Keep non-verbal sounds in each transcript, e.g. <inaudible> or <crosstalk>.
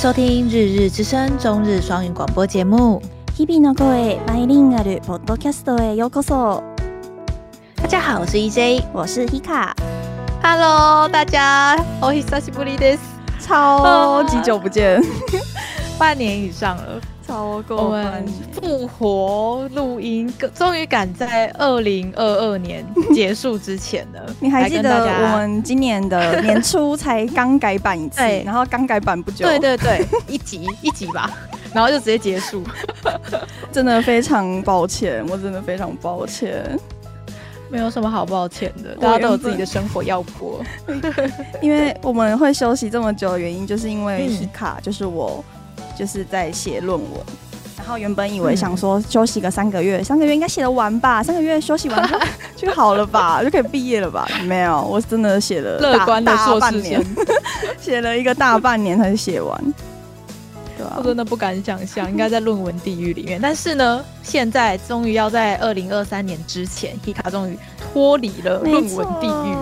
收听日日之声中日双语广播节目。日々の声バイリンガルポッドキャストへようこそ。大家好，我是 EJ，我是 Hika。Hello，大家，お久しぶりです。超级久不见，<laughs> 半年以上了。 超过我们复活录音，终于赶在二零二二年结束之前了。<laughs> 你还记得我们今年的年初才刚改版一次，<laughs> 然后刚改版不久，对对对，一集 <laughs> 一集吧，然后就直接结束。真的非常抱歉，我真的非常抱歉。没有什么好抱歉的，大家都有自己的生活要过。因为我们会休息这么久的原因，就是因为 Hika，就是我。就是在写论文，然后原本以为想说休息个三个月，嗯、三个月应该写得完吧，三个月休息完就 <laughs> 就好了吧，就可以毕业了吧？没有，我真的写了乐观的硕士年，写了一个大半年才写完，对、啊？我真的不敢想象，应该在论文地狱里面。但是呢，现在终于要在二零二三年之前，Hika 终于脱离了论文地狱。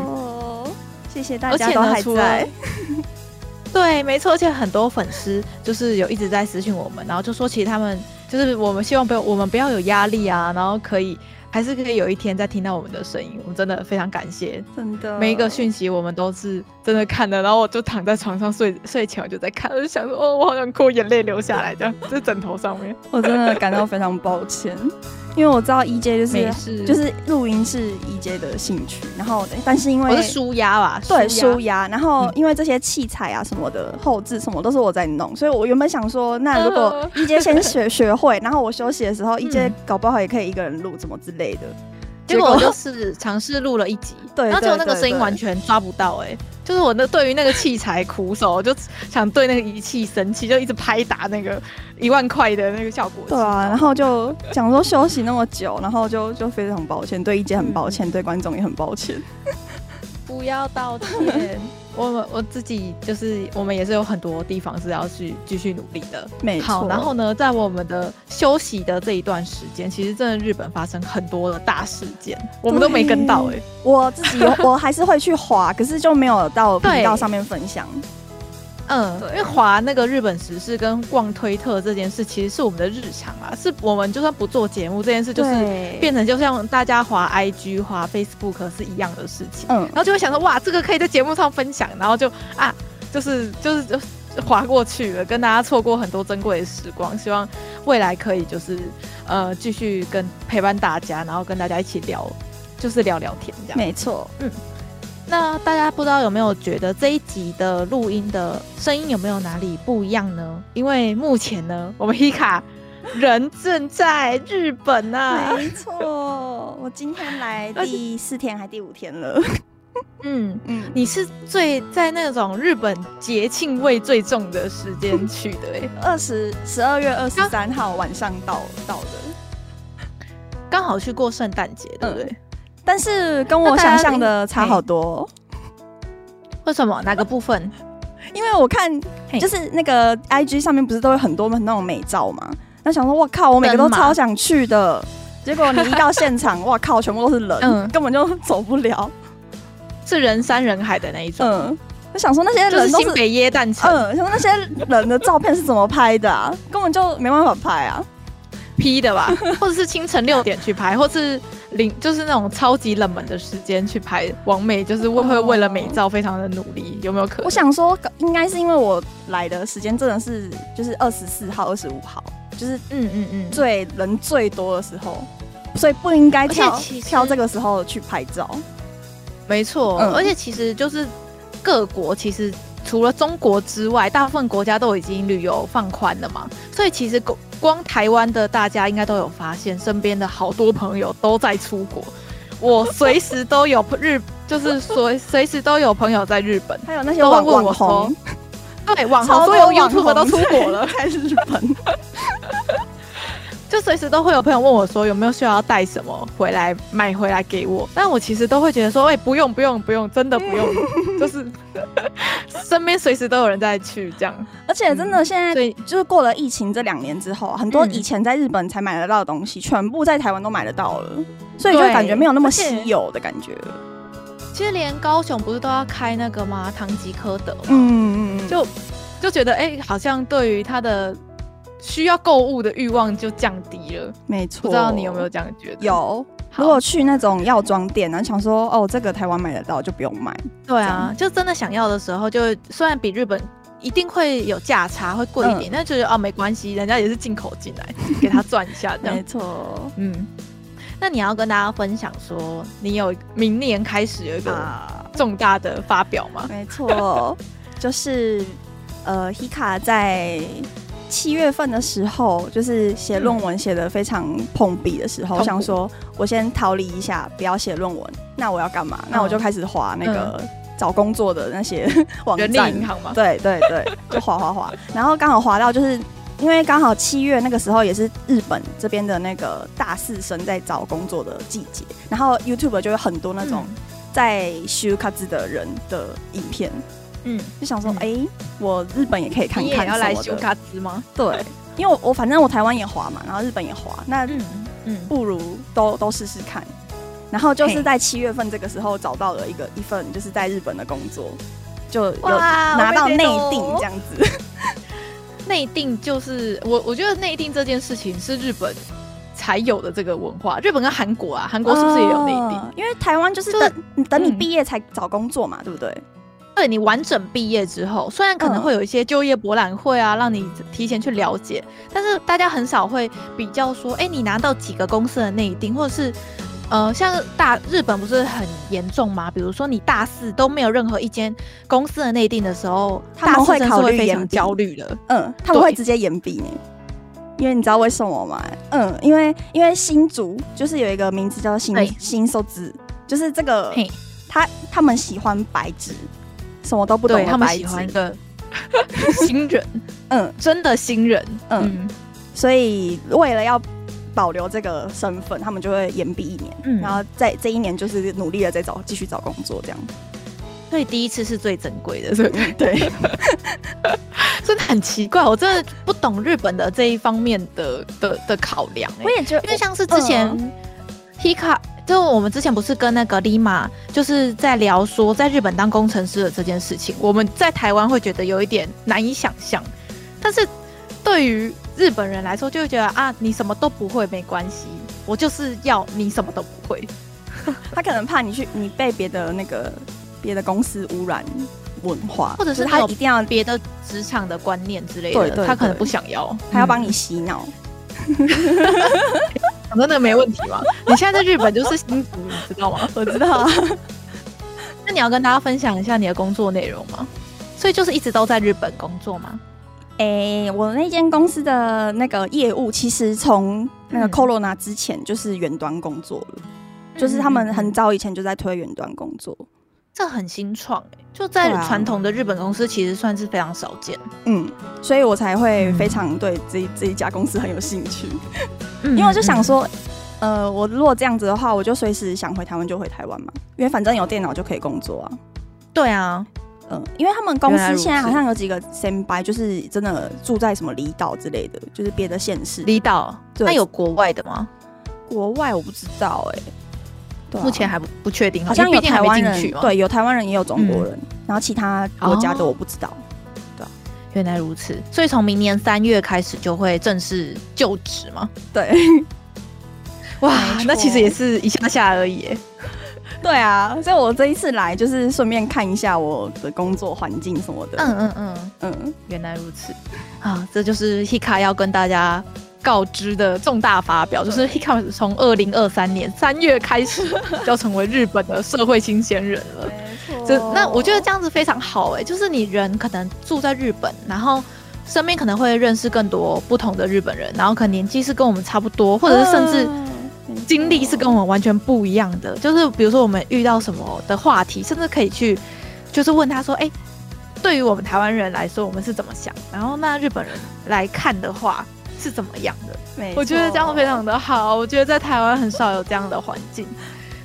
谢谢大家都还在。对，没错，而且很多粉丝就是有一直在私信我们，然后就说其实他们就是我们希望不要我们不要有压力啊，然后可以还是可以有一天再听到我们的声音，我们真的非常感谢，真的。每一个讯息我们都是真的看的，然后我就躺在床上睡 <laughs> 睡前我就在看，我就想说哦，我好想哭，眼泪流下来这样，<laughs> 在枕头上面，<laughs> 我真的感到非常抱歉。因为我知道 EJ 就是就是录音是 EJ 的兴趣，然后但是因为我是舒压吧，对舒压，然后因为这些器材啊什么的后置什么都是我在弄，所以我原本想说，那如果 EJ 先学学会，然后我休息的时候，EJ 搞不好也可以一个人录，怎么之类的。结果我就是尝试录了一集，<laughs> 对，然后结果那个声音完全抓不到，哎，就是我那对于那个器材苦手，就想对那个仪器生气，就一直拍打那个一万块的那个效果。对啊，然后就讲说休息那么久，然后就就非常抱歉，对一姐很抱歉，嗯、对观众也很抱歉。<laughs> 不要道歉。我我自己就是，我们也是有很多地方是要去继续努力的。没错。好，然后呢，在我们的休息的这一段时间，其实真的日本发生很多的大事件，我们都没跟到哎、欸。我自己我还是会去滑，可是就没有到 <laughs> 频道上面分享。嗯，因为滑那个日本时事跟逛推特这件事，其实是我们的日常啊，是我们就算不做节目，这件事就是变成就像大家滑 IG、滑 Facebook 是一样的事情。嗯，然后就会想说，哇，这个可以在节目上分享，然后就啊，就是就是就滑过去了，跟大家错过很多珍贵的时光。希望未来可以就是呃继续跟陪伴大家，然后跟大家一起聊，就是聊聊天这样。没错，嗯。那大家不知道有没有觉得这一集的录音的声音有没有哪里不一样呢？因为目前呢，我们 Hika 人正在日本啊。没错，我今天来 <laughs> 第四天还第五天了。<laughs> 嗯嗯，你是最在那种日本节庆味最重的时间去的哎，<laughs> 二十十二月二十三号晚上到到的，刚好去过圣诞节，对不对？但是跟我想象的差好多，<laughs> 为什么？哪个部分？因为我看就是那个 IG 上面不是都有很多那种美照嘛？那想说，我靠，我每个都超想去的，结果你一到现场，<laughs> 哇靠，全部都是人，嗯，根本就走不了，是人山人海的那一种。嗯，我想说那些人都是新北耶诞城，嗯，想说那些人的照片是怎么拍的啊？根本就没办法拍啊，P 的吧？或者是清晨六点去拍，或是。零就是那种超级冷门的时间去拍王美，就是会会为了美照非常的努力，有没有可能？我想说，应该是因为我来的时间真的是就是二十四号、二十五号，就是嗯嗯嗯最人最多的时候，所以不应该挑挑这个时候去拍照。没错，嗯、而且其实就是各国其实除了中国之外，大部分国家都已经旅游放宽了嘛，所以其实光台湾的大家应该都有发现，身边的好多朋友都在出国。我随时都有日，就是随随时都有朋友在日本。还有那些网网红，对，网红所有 YouTube 都出国了，在日本。就随时都会有朋友问我说有没有需要带什么回来买回来给我，但我其实都会觉得说，哎、欸，不用不用不用，真的不用，<laughs> 就是身边随时都有人在去这样。而且真的现在，对，就是过了疫情这两年之后，很多以前在日本才买得到的东西，全部在台湾都买得到了，所以就感觉没有那么稀有的感觉。其实连高雄不是都要开那个吗？唐吉诃德，嗯嗯嗯，就。就觉得哎、欸，好像对于他的需要购物的欲望就降低了。没错，不知道你有没有这样觉得？有。如果去那种药妆店，然后想说哦，这个台湾买得到，就不用买。对啊，就真的想要的时候，就虽然比日本一定会有价差，会贵一点，嗯、但觉得哦没关系，人家也是进口进来，<laughs> 给他赚一下这样。没错，嗯。那你要跟大家分享说，你有明年开始有一个重大的发表吗？没错，<laughs> 就是呃，Hikka 在。七月份的时候，就是写论文写的非常碰壁的时候，我、嗯、想说，我先逃离一下，不要写论文。那我要干嘛？那我就开始划那个找工作的那些 <laughs> 网站。人力银行嘛？对对对，就划划划。<laughs> 然后刚好划到，就是因为刚好七月那个时候也是日本这边的那个大四生在找工作的季节，然后 YouTube 就有很多那种在修卡子的人的影片。嗯，就想说，哎、我日本也可以看看。你要来修卡兹吗？对，因为我我反正我台湾也滑嘛，然后日本也滑，那嗯嗯，不如都都试试看。然后就是在七月份这个时候找到了一个一份就是在日本的工作，就有拿到内定这样子。内定就是我我觉得内定这件事情是日本才有的这个文化。日本跟韩国啊，韩国是不是也有内定？因为台湾就是等就等你毕业才找工作嘛，嗯、对不对？对，你完整毕业之后，虽然可能会有一些就业博览会啊，让你提前去了解，但是大家很少会比较说，哎，你拿到几个公司的内定，或者是，呃，像大日本不是很严重吗？比如说你大四都没有任何一间公司的内定的时候，他们会考虑非常焦虑的。嗯，他们会直接延毕呢，因为你知道为什么吗？嗯，因为因为新竹就是有一个名字叫新新收子，就是这个，他他们喜欢白纸。什么都不懂的，他们喜欢的 <laughs> 新人，嗯，真的新人，嗯，嗯，所以为了要保留这个身份，他们就会延毕一年，嗯，然后在这一年就是努力的在找继续找工作，这样。所以第一次是最珍贵的，对对，<laughs> 真的很奇怪，我真的不懂日本的这一方面的的的考量，欸，我也觉得，因为像是之前 Hikka。就我们之前不是跟那个 Lima 就是在聊说在日本当工程师的这件事情，我们在台湾会觉得有一点难以想象，但是对于日本人来说，就会觉得啊，你什么都不会没关系，我就是要你什么都不会。<laughs> 他可能怕你去，你被别的那个别的公司污染文化，或者是他一定要别的职场的观念之类的，对对对，他可能不想要，他要帮你洗脑。<laughs> 真的没问题吗？你现在在日本就是新竹，你知道吗？<laughs> 我知道啊。<laughs> 那你要跟大家分享一下你的工作内容吗？所以就是一直都在日本工作吗？哎、欸，我那间公司的那个业务，其实从那个 Corona 之前就是远端工作了，嗯、就是他们很早以前就在推远端工作。这很新创、欸、就在传统的日本公司，其实算是非常少见。嗯，所以我才会非常对这这一家公司很有兴趣，嗯、因为我就想说，嗯、呃，我如果这样子的话，我就随时想回台湾就回台湾嘛，因为反正有电脑就可以工作啊。对啊，嗯，因为他们公司现在好像有几个先辈，就是真的住在什么离岛之类的，就是别的县市。离岛，那有国外的吗？国外我不知道哎、欸。啊、目前还不不确定，好像有台湾人，对，有台湾人也有中国人，嗯、然后其他国家的我不知道。哦、对，原来如此，所以从明年三月开始就会正式就职吗？对，<laughs> 哇，错那其实也是一下下而已。<laughs> 对啊，所以我这一次来就是顺便看一下我的工作环境什么的。嗯嗯嗯嗯，原来如此啊，这就是 Hikka 要跟大家。告知的重大发表就是 Hikka 从二零二三年三月开始 <laughs> 就要成为日本的社会新鲜人了。没错，那我觉得这样子非常好哎、欸，就是你人可能住在日本，然后身边可能会认识更多不同的日本人，然后可能年纪是跟我们差不多，或者是甚至经历是跟我们完全不一样的。就是比如说我们遇到什么的话题，甚至可以去就是问他说：“哎、欸，对于我们台湾人来说，我们是怎么想？然后那日本人来看的话。”是怎么样的？我觉得这样非常的好。我觉得在台湾很少有这样的环境，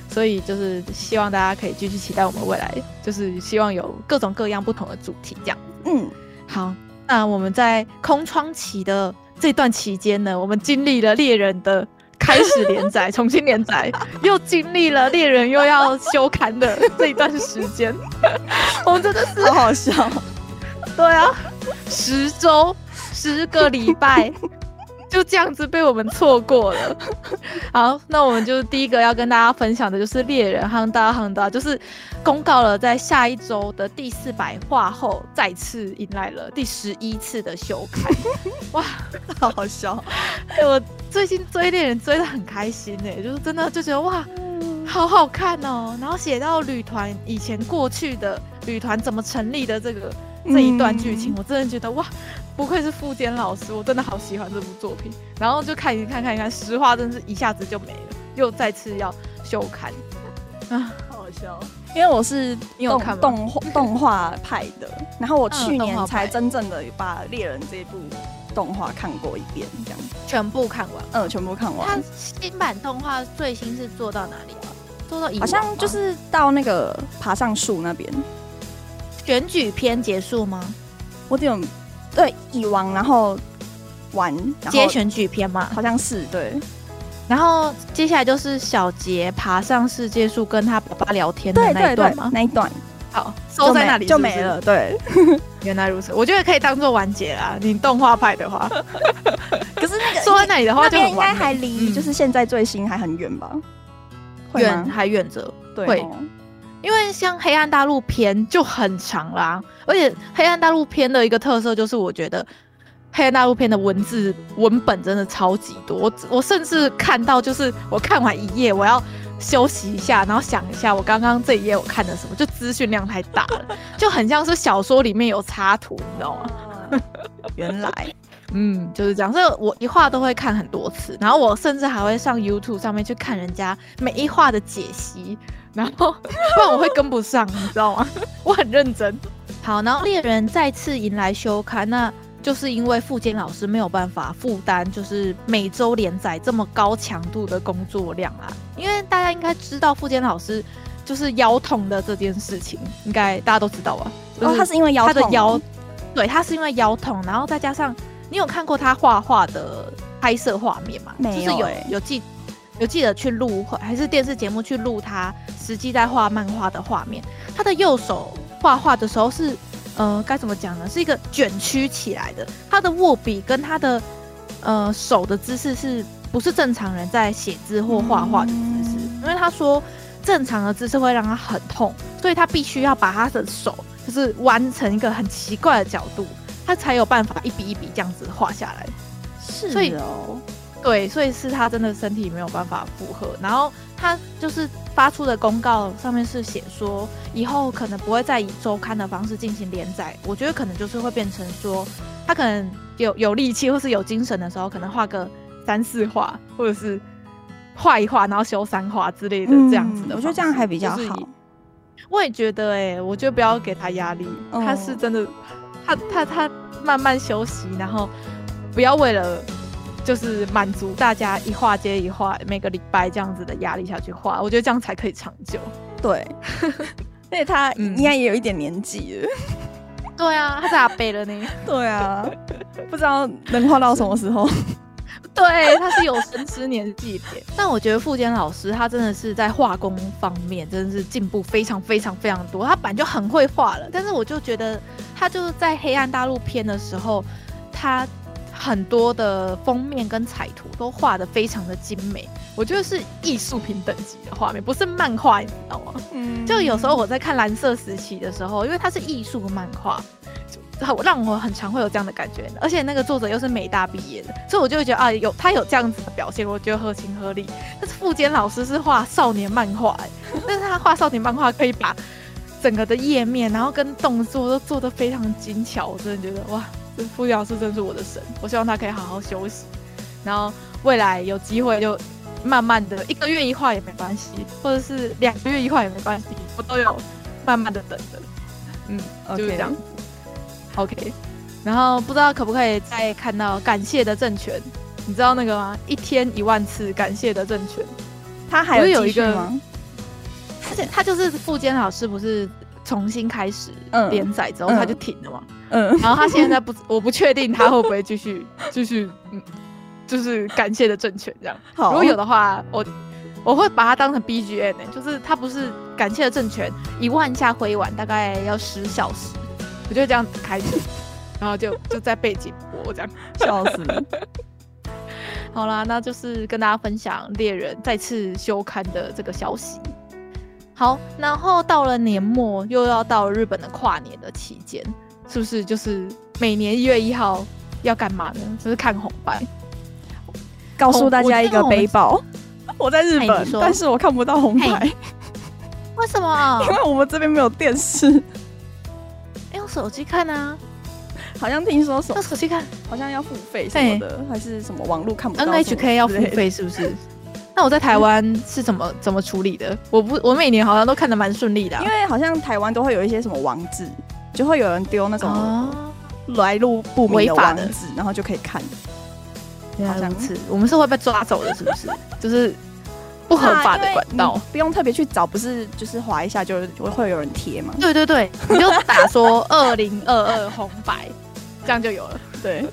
所以就是希望大家可以继续期待我们未来，就是希望有各种各样不同的主题这样。嗯，好。那我们在空窗期的这段期间呢，我们经历了猎人的开始连载、<laughs> 重新连载，又经历了猎人又要休刊的这一段时间，<laughs> 我们真的是好好笑。对啊，十周，十个礼拜。就这样子被我们错过了。<laughs> 好，那我们就第一个要跟大家分享的就是猎人夯大夯大，就是公告了在下一周的第四百话后，再次迎来了第十一次的修改。哇，<laughs> 好好笑！欸、<laughs> 我最近追猎人追得很开心哎、欸，就是真的就觉得哇，好好看哦。然后写到旅团以前过去的旅团怎么成立的这个这一段剧情，嗯、我真的觉得哇。不愧是富坚老师，我真的好喜欢这部作品。然后就看一看，看一看，实话真是一下子就没了，又再次要休刊啊，好好笑。因为我是动有看动画动画派的，然后我去年才真正的把《猎人》这部动画看过一遍，这样全部看完，嗯，全部看完。它新版动画最新是做到哪里啊？做到好像就是到那个爬上树那边，选举篇结束吗？我有点。对，蚁王，然后玩接选举篇嘛，好像是对。然后接下来就是小杰爬上世界树跟他爸爸聊天的那一段吗？那一段，好，收在那里就没了。对，<laughs> 原来如此，我觉得可以当做完结啦。你动画派的话，<laughs> 可是那个收在那里的话，就应该还离就是现在最新还很远吧？远还远着，对。因为像黑暗大陆篇就很长啦，而且黑暗大陆篇的一个特色就是，我觉得黑暗大陆篇的文字文本真的超级多。我我甚至看到，就是我看完一页，我要休息一下，然后想一下我刚刚这一页我看的什么，就资讯量太大了，就很像是小说里面有插图，你知道吗？原来，嗯，就是这样。所以我一画都会看很多次，然后我甚至还会上 YouTube 上面去看人家每一画的解析。然后，<laughs> 不然我会跟不上，你知道吗？<laughs> 我很认真。好，然后猎人再次迎来休刊，那就是因为富坚老师没有办法负担，就是每周连载这么高强度的工作量啊。因为大家应该知道富坚老师就是腰痛的这件事情，应该大家都知道吧？哦，他是因为腰痛，他的腰，对，他是因为腰痛，然后再加上你有看过他画画的拍摄画面吗？没有，就是有有记。有记得去录，还是电视节目去录他实际在画漫画的画面。他的右手画画的时候是，呃，该怎么讲呢？是一个卷曲起来的。他的握笔跟他的呃手的姿势是不是正常人在写字或画画的姿势？因为他说正常的姿势会让他很痛，所以他必须要把他的手就是弯成一个很奇怪的角度，他才有办法一笔一笔这样子画下来。是哦。所以对，所以是他真的身体没有办法负荷，然后他就是发出的公告上面是写说，以后可能不会再以周刊的方式进行连载。我觉得可能就是会变成说，他可能有有力气或是有精神的时候，可能画个三四画，或者是画一画然后修三画之类的这样子的、嗯。我觉得这样还比较好。就是、我也觉得、欸，哎，我觉得不要给他压力，哦、他是真的，他他他慢慢休息，然后不要为了。就是满足大家一画接一画，每个礼拜这样子的压力下去画，我觉得这样才可以长久。对，<laughs> 因为他应该也有一点年纪了、嗯。对啊，他是阿贝了呢。对啊，不知道能画到什么时候。<laughs> 对，他是有生之年纪的。但我觉得富坚老师他真的是在画工方面真的是进步非常非常非常多。他本来就很会画了，但是我就觉得他就是在黑暗大陆篇的时候，他。很多的封面跟彩图都画得非常的精美，我觉得是艺术品等级的画面，不是漫画，你知道吗？嗯，就有时候我在看蓝色时期的时候，因为它是艺术漫画，就让我很常会有这样的感觉。而且那个作者又是美大毕业的，所以我就会觉得啊，有他有这样子的表现，我觉得合情合理。但是富坚老师是画少年漫画，<laughs> 但是他画少年漫画可以把整个的页面，然后跟动作都做得非常精巧，我真的觉得哇。富坚老师真是我的神，我希望他可以好好休息，然后未来有机会就慢慢的一个月一画也没关系，或者是两个月一画也没关系，我都有慢慢的等着。嗯就这样。OK，然后不知道可不可以再看到感谢的政权？你知道那个吗？一天一万次感谢的政权，他还有，有一个吗？而且他就是富坚老师，不是重新开始连载之后、嗯、他就停了嘛。嗯，然后他现在不，<laughs> 我不确定他会不会继续 <laughs> 继续，嗯，就是感谢的政权这样。好，如果有的话，我我会把它当成 BGM 呢、欸，就是他不是感谢的政权，一万下挥完大概要十小时，我就这样子开始，<laughs> 然后就就在背景播这样，笑死了。<laughs> 好啦，那就是跟大家分享猎人再次休刊的这个消息。好，然后到了年末，又要到日本的跨年的期间，是不是就是每年一月一号要干嘛呢？就是看红白。告诉大家一个背包，我，我在日本，但是我看不到红白。为什么？<laughs> 因为我们这边没有电视。用手机看啊。好像听说手用手机看，好像要付费什么的，还是什么网络看不到？NHK 要付费是不是？那我在台湾是怎么 <laughs> 怎么处理的？我不，我每年好像都看得蛮顺利的，因为好像台湾都会有一些什么网址，就会有人丢那种来路不明的网址，然后就可以看。好像是我们是会被抓走的，是不是？就是不合法的管道，不用特别去找，不是就是划一下就就会有人贴嘛？对对对，你就打说二零二二红白，这样就有了。对。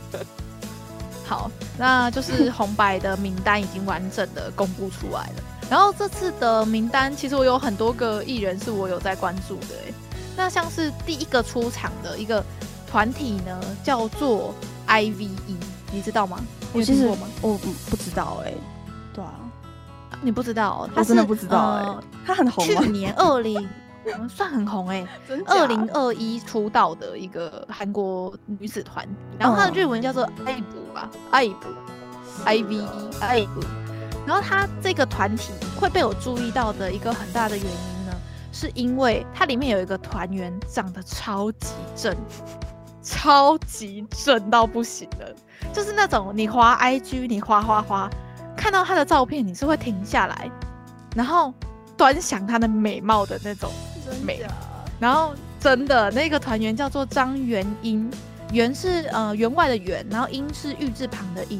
好，那就是红白的名单已经完整的公布出来了。然后这次的名单，其实我有很多个艺人是我有在关注的。哎，那像是第一个出场的一个团体呢，叫做 IVE，你知道吗？我其实我不知道哎。对啊，你不知道？我真的不知道哎。他很红吗？去年 <laughs> 二零。我们算很红 <laughs> 哎，二零二一出道的一个韩国女子团，然后她的日文叫做 IVE 吧，IVE I V E IVE。然后她这个团体会被我注意到的一个很大的原因呢，是因为它里面有一个团员长得超级正，超级正到不行的，就是那种你滑 IG 你滑滑滑，看到她的照片你是会停下来，然后端详她的美貌的那种。美，然后真的那个团员叫做张元英，元是呃员外的元，然后英是玉字旁的英，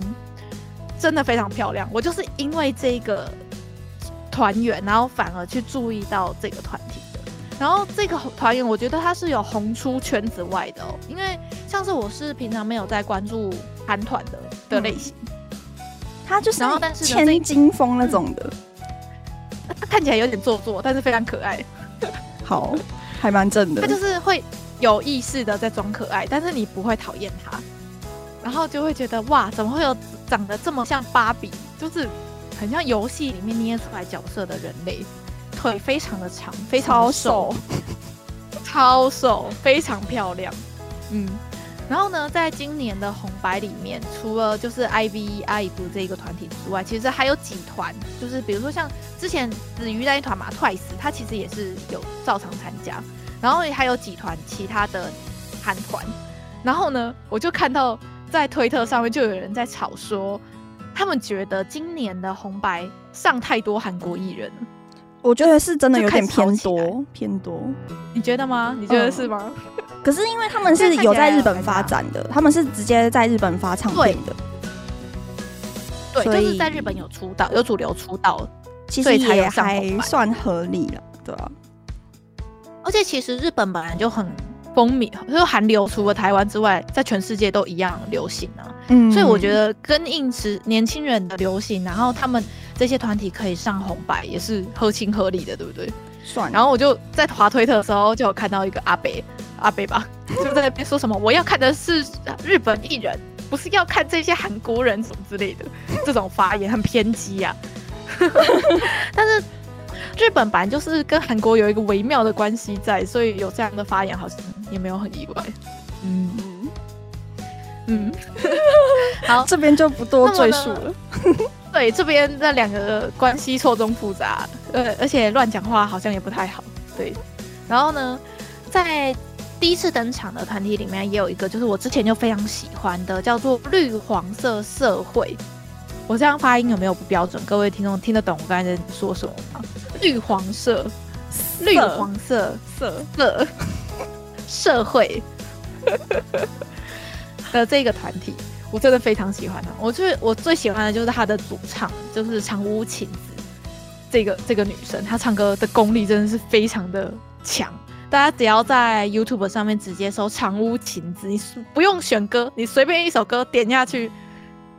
真的非常漂亮。我就是因为这个团员，然后反而去注意到这个团体的。然后这个团员，我觉得他是有红出圈子外的哦，因为像是我是平常没有在关注韩团的的类型，他就是然后但是千金风那种的，他看起来有点做作，但是非常可爱。<laughs> 好，还蛮正的。他就是会有意识的在装可爱，但是你不会讨厌他，然后就会觉得哇，怎么会有长得这么像芭比，就是很像游戏里面捏出来角色的人类，腿非常的长，非常瘦，超瘦，非常漂亮。嗯，然后呢，在今年的红白里面，除了就是 IVE IVE 这个团体之外，其实还有几团，就是比如说像。之前子瑜那一团嘛，TWICE，他其实也是有照常参加，然后还有几团其他的韩团，然后呢，我就看到在推特上面就有人在吵说，他们觉得今年的红白上太多韩国艺人了，我觉得是真的有点偏多偏多，你觉得吗？你觉得是吗？嗯、可是因为他们是有在日本发展的，他们是直接在日本发唱片的，对，就是在日本有出道，有主流出道。其实也还算合理了，对啊。而且其实日本本来就很风靡，就是韩流除了台湾之外，在全世界都一样流行啊。嗯，所以我觉得跟应时年轻人的流行，然后他们这些团体可以上红白，也是合情合理的，对不对？算。然后我就在滑推特的时候，就有看到一个阿北，阿北吧，就在那边说什么，我要看的是日本艺人，不是要看这些韩国人什么之类的，这种发言很偏激呀、啊。<laughs> 但是日本版就是跟韩国有一个微妙的关系在，所以有这样的发言好像也没有很意外。嗯嗯，好，这边就不多赘述了。对，这边那两个关系错综复杂，呃，而且乱讲话好像也不太好。对，然后呢，在第一次登场的团体里面也有一个，就是我之前就非常喜欢的，叫做绿黄色社会。我这样发音有没有不标准？各位听众听得懂我刚才在说什么吗？绿黄色，绿黄色色色社会 <laughs> 的这个团体，我真的非常喜欢他。我最我最喜欢的就是他的主唱，就是长屋晴子这个这个女生，她唱歌的功力真的是非常的强。大家只要在 YouTube 上面直接搜长屋晴子，你不用选歌，你随便一首歌点下去。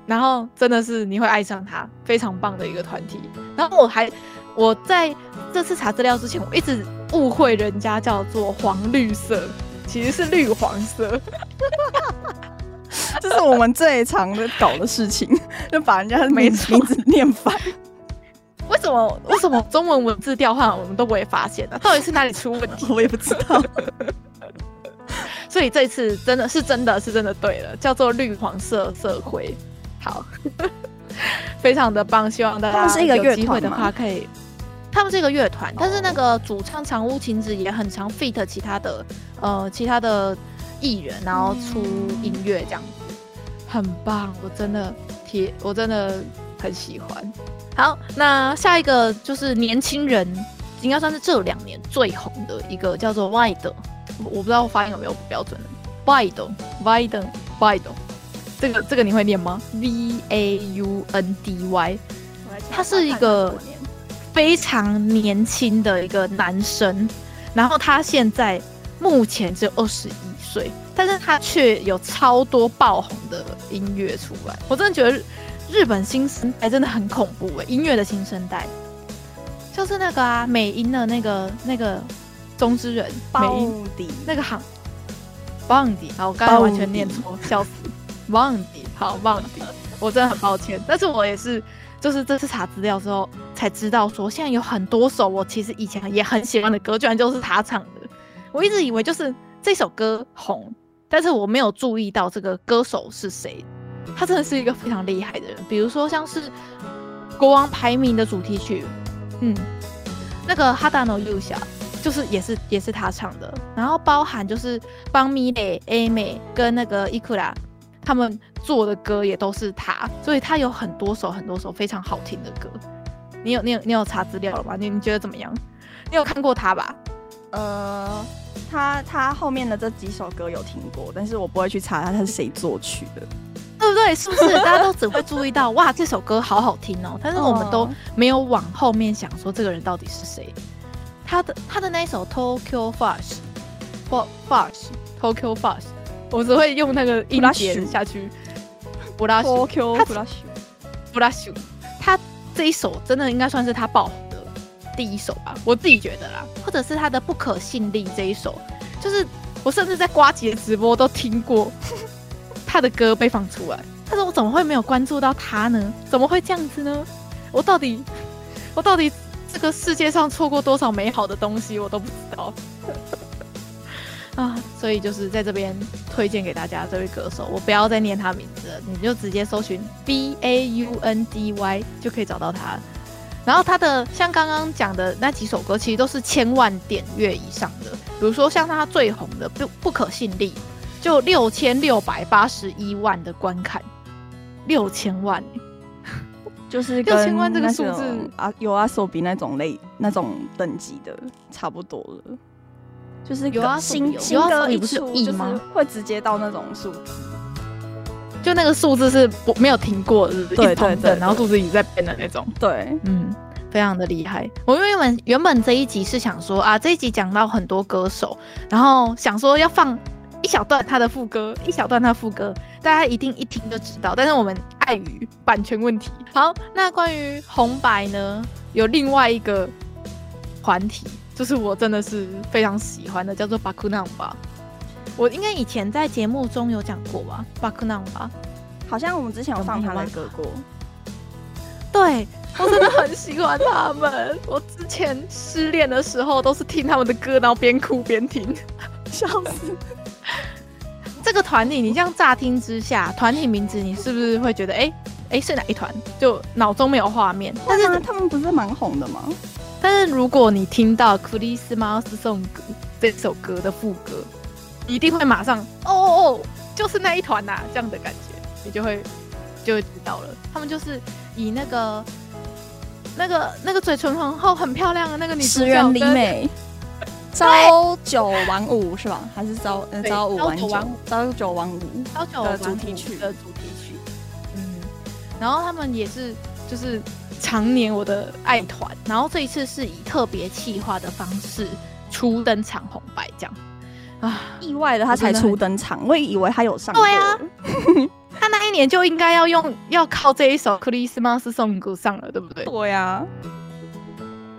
然后真的是你会爱上他，非常棒的一个团体。然后我还我在这次查资料之前，我一直误会人家叫做黄绿色，其实是绿黄色。<laughs> 这是我们最常的搞的事情，就把人家的名字念反。为什么？为什么中文文字调换我们都不会发现呢？到底是哪里出问题？<laughs> 我也不知道。<laughs> 所以这次真的是真的是真的对了，叫做绿黄色色灰。好，非常的棒，希望大家有机会的话可以。他们是一个乐团，但是那个主唱长屋晴子也很常 feat 其他的呃其他的艺人，然后出音乐这样子，很棒，我真的贴，我真的很喜欢。好，那下一个就是年轻人，应该算是这两年最红的一个，叫做 Wide，我不知道我发音有没有不标准的，Wide，Wide，Wide，这个这个你会念吗？V A U N D Y，它是一个。非常年轻的一个男生，然后他现在目前只有二十一岁，但是他却有超多爆红的音乐出来。我真的觉得日本新生代真的很恐怖哎，音乐的新生代，就是那个啊，美音的那个那个中之人，美音底。那个行，棒迪，好，我刚才完全念错，笑死，棒迪，好棒迪，我真的很抱歉，但是我也是。就是这次查资料之后才知道，说现在有很多首我其实以前也很喜欢的歌，居然就是他唱的。我一直以为就是这首歌红，但是我没有注意到这个歌手是谁。他真的是一个非常厉害的人。比如说像是国王排名的主题曲，嗯，那个哈达诺右下就是也是也是他唱的。然后包含就是邦米蕾、A 美跟那个伊库拉。他们做的歌也都是他，所以他有很多首很多首非常好听的歌。你有你有你有查资料了吗？你你觉得怎么样？你有看过他吧？呃，他他后面的这几首歌有听过，但是我不会去查他他是谁作曲的，<laughs> 对不对？是不是？大家都只会注意到哇，这首歌好好听哦，但是我们都没有往后面想说这个人到底是谁。他的他的那一首 Tokyo Flash，或 Flash Tokyo Flash。我只会用那个音节下去，布拉修，他布拉修，布拉修，他这一首真的应该算是他爆红的第一首吧，我自己觉得啦，或者是他的不可信力这一首，就是我甚至在瓜姐直播都听过 <laughs> 他的歌被放出来，但是我怎么会没有关注到他呢？怎么会这样子呢？我到底，我到底这个世界上错过多少美好的东西，我都不知道。啊，所以就是在这边推荐给大家这位歌手，我不要再念他名字了，你就直接搜寻 B A U N D Y 就可以找到他。然后他的像刚刚讲的那几首歌，其实都是千万点阅以上的，比如说像他最红的不不可信力，就六千六百八十一万的观看，六千万，就是六千万这个数字啊，有阿手比那种类那种等级的差不多了。就是有啊，新新歌一出就是会直接到那种数字，就那个数字是不没有停过的，对对对，然后数字一直在变的那种，对，嗯，非常的厉害。我原本原本这一集是想说啊，这一集讲到很多歌手，然后想说要放一小段他的副歌，一小段他的副歌，大家一定一听就知道。但是我们碍于版权问题，好，那关于红白呢，有另外一个团体。就是我真的是非常喜欢的，叫做 BACKNUMBER。我应该以前在节目中有讲过吧？BACKNUMBER，好像我们之前有放他的歌过。对，我真的很喜欢他们。<laughs> 我之前失恋的时候都是听他们的歌，然后边哭边听，笑死。这个团体，你这样乍听之下，团体名字你是不是会觉得，哎、欸、哎、欸、是哪一团？就脑中没有画面。但是他们不是蛮红的吗？但是如果你听到《Christmas 这首歌的副歌，一定会马上哦哦哦，就是那一团呐、啊，这样的感觉，你就会就会知道了。他们就是以那个那个那个嘴唇很厚、很漂亮的那个女石原里美，<laughs> 朝九晚五是吧？还是朝呃朝五晚九？朝九晚五朝九晚五的主题曲的主题曲。嗯，然后他们也是就是。常年我的爱团，然后这一次是以特别企划的方式初登场红白这样啊，意外的他才初登场，我也以为他有上。对啊，他那一年就应该要用要靠这一首 Christmas Song 上了，对不对？对啊，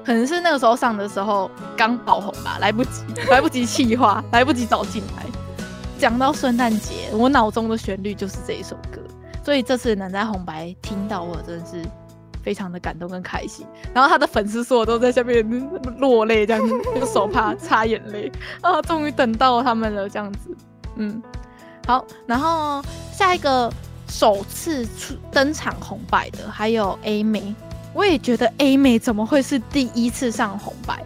可能是那个时候上的时候刚爆红吧，来不及，<laughs> 来不及企划，来不及找进来。讲到圣诞节，我脑中的旋律就是这一首歌，所以这次能在红白听到，我真的是非常的感动跟开心。然后他的粉丝所有都在下面落泪，这样子，用手帕 <laughs> 擦眼泪啊，终于等到他们了，这样子。嗯，好，然后下一个首次出登场红白的还有 A 妹，我也觉得 A 妹怎么会是第一次上红白？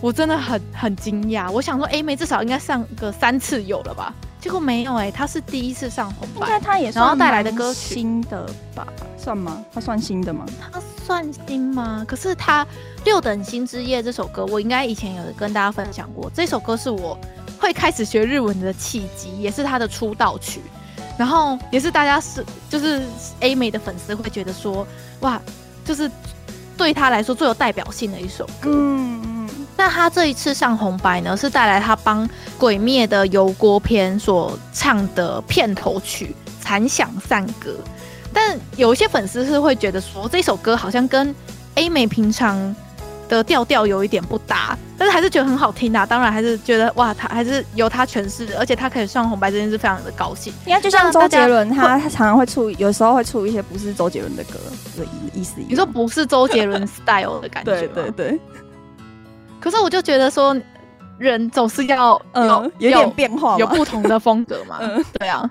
我真的很很惊讶，我想说 A 妹至少应该上个三次有了吧，结果没有哎、欸，她是第一次上红白，应该他也算然后带来的歌曲新的吧？算吗？他算新的吗？他算新吗？可是他六等星之夜这首歌，我应该以前有跟大家分享过，这首歌是我会开始学日文的契机，也是他的出道曲，然后也是大家是就是 A 美的粉丝会觉得说哇，就是对他来说最有代表性的一首歌。嗯。那他这一次上红白呢，是带来他帮《鬼灭》的油锅篇所唱的片头曲《残响散歌》。但有一些粉丝是会觉得说，这首歌好像跟 A 美平常的调调有一点不搭，但是还是觉得很好听啊。当然还是觉得哇，他还是由他诠释，而且他可以上红白这件事非常的高兴。应该就像周杰伦，他他常常会出，有时候会出一些不是周杰伦的歌的意思。你说不是周杰伦 style 的感觉？对对对。可是我就觉得说，人总是要有、嗯、有点变化，有不同的风格嘛。<laughs> 嗯、对啊，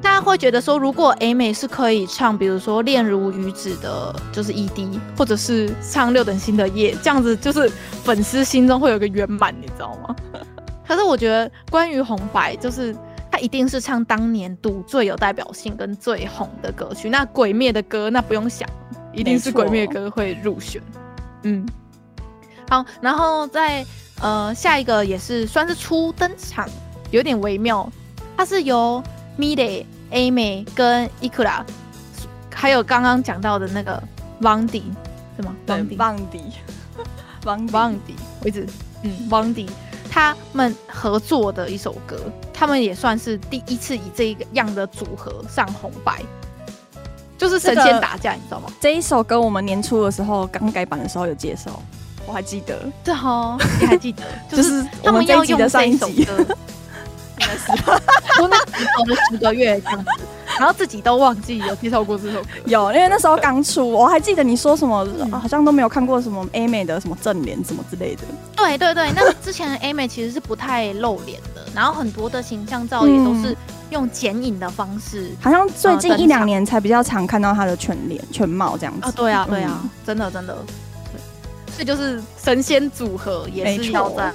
大家会觉得说，如果 A 美是可以唱，比如说《恋如雨止》的，就是 ED，或者是唱《六等星的夜》，这样子就是粉丝心中会有个圆满，你知道吗？<laughs> 可是我觉得关于红白，就是他一定是唱当年度最有代表性跟最红的歌曲。那鬼灭的歌，那不用想，一定是鬼灭的歌会入选。嗯。好，然后在呃下一个也是算是初登场，有点微妙，它是由 Mide、Amy 跟 Ikura，还有刚刚讲到的那个是吗？对，Vaundy，Vaundy，<laughs> 我一直嗯 Vaundy，他们合作的一首歌，他们也算是第一次以这一个样的组合上红白，就是神仙打架，这个、你知道吗？这一首歌我们年初的时候刚改版的时候有介绍。我还记得，对哈，<laughs> 你还记得，<laughs> 就是他们要用这一首歌，<laughs> 应该是，我那时候的十个月这样子，然后自己都忘记有介绍过这首歌。有，因为那时候刚出，我还记得你说什么，嗯啊、好像都没有看过什么 A 妹的什么正脸什么之类的。对对对，那之前的 A 妹其实是不太露脸的，然后很多的形象照也都是用剪影的方式、嗯。好像最近一两年才比较常看到她的全脸、全貌这样子。啊，对啊，对啊，嗯、真的真的。这就是神仙组合，也是要在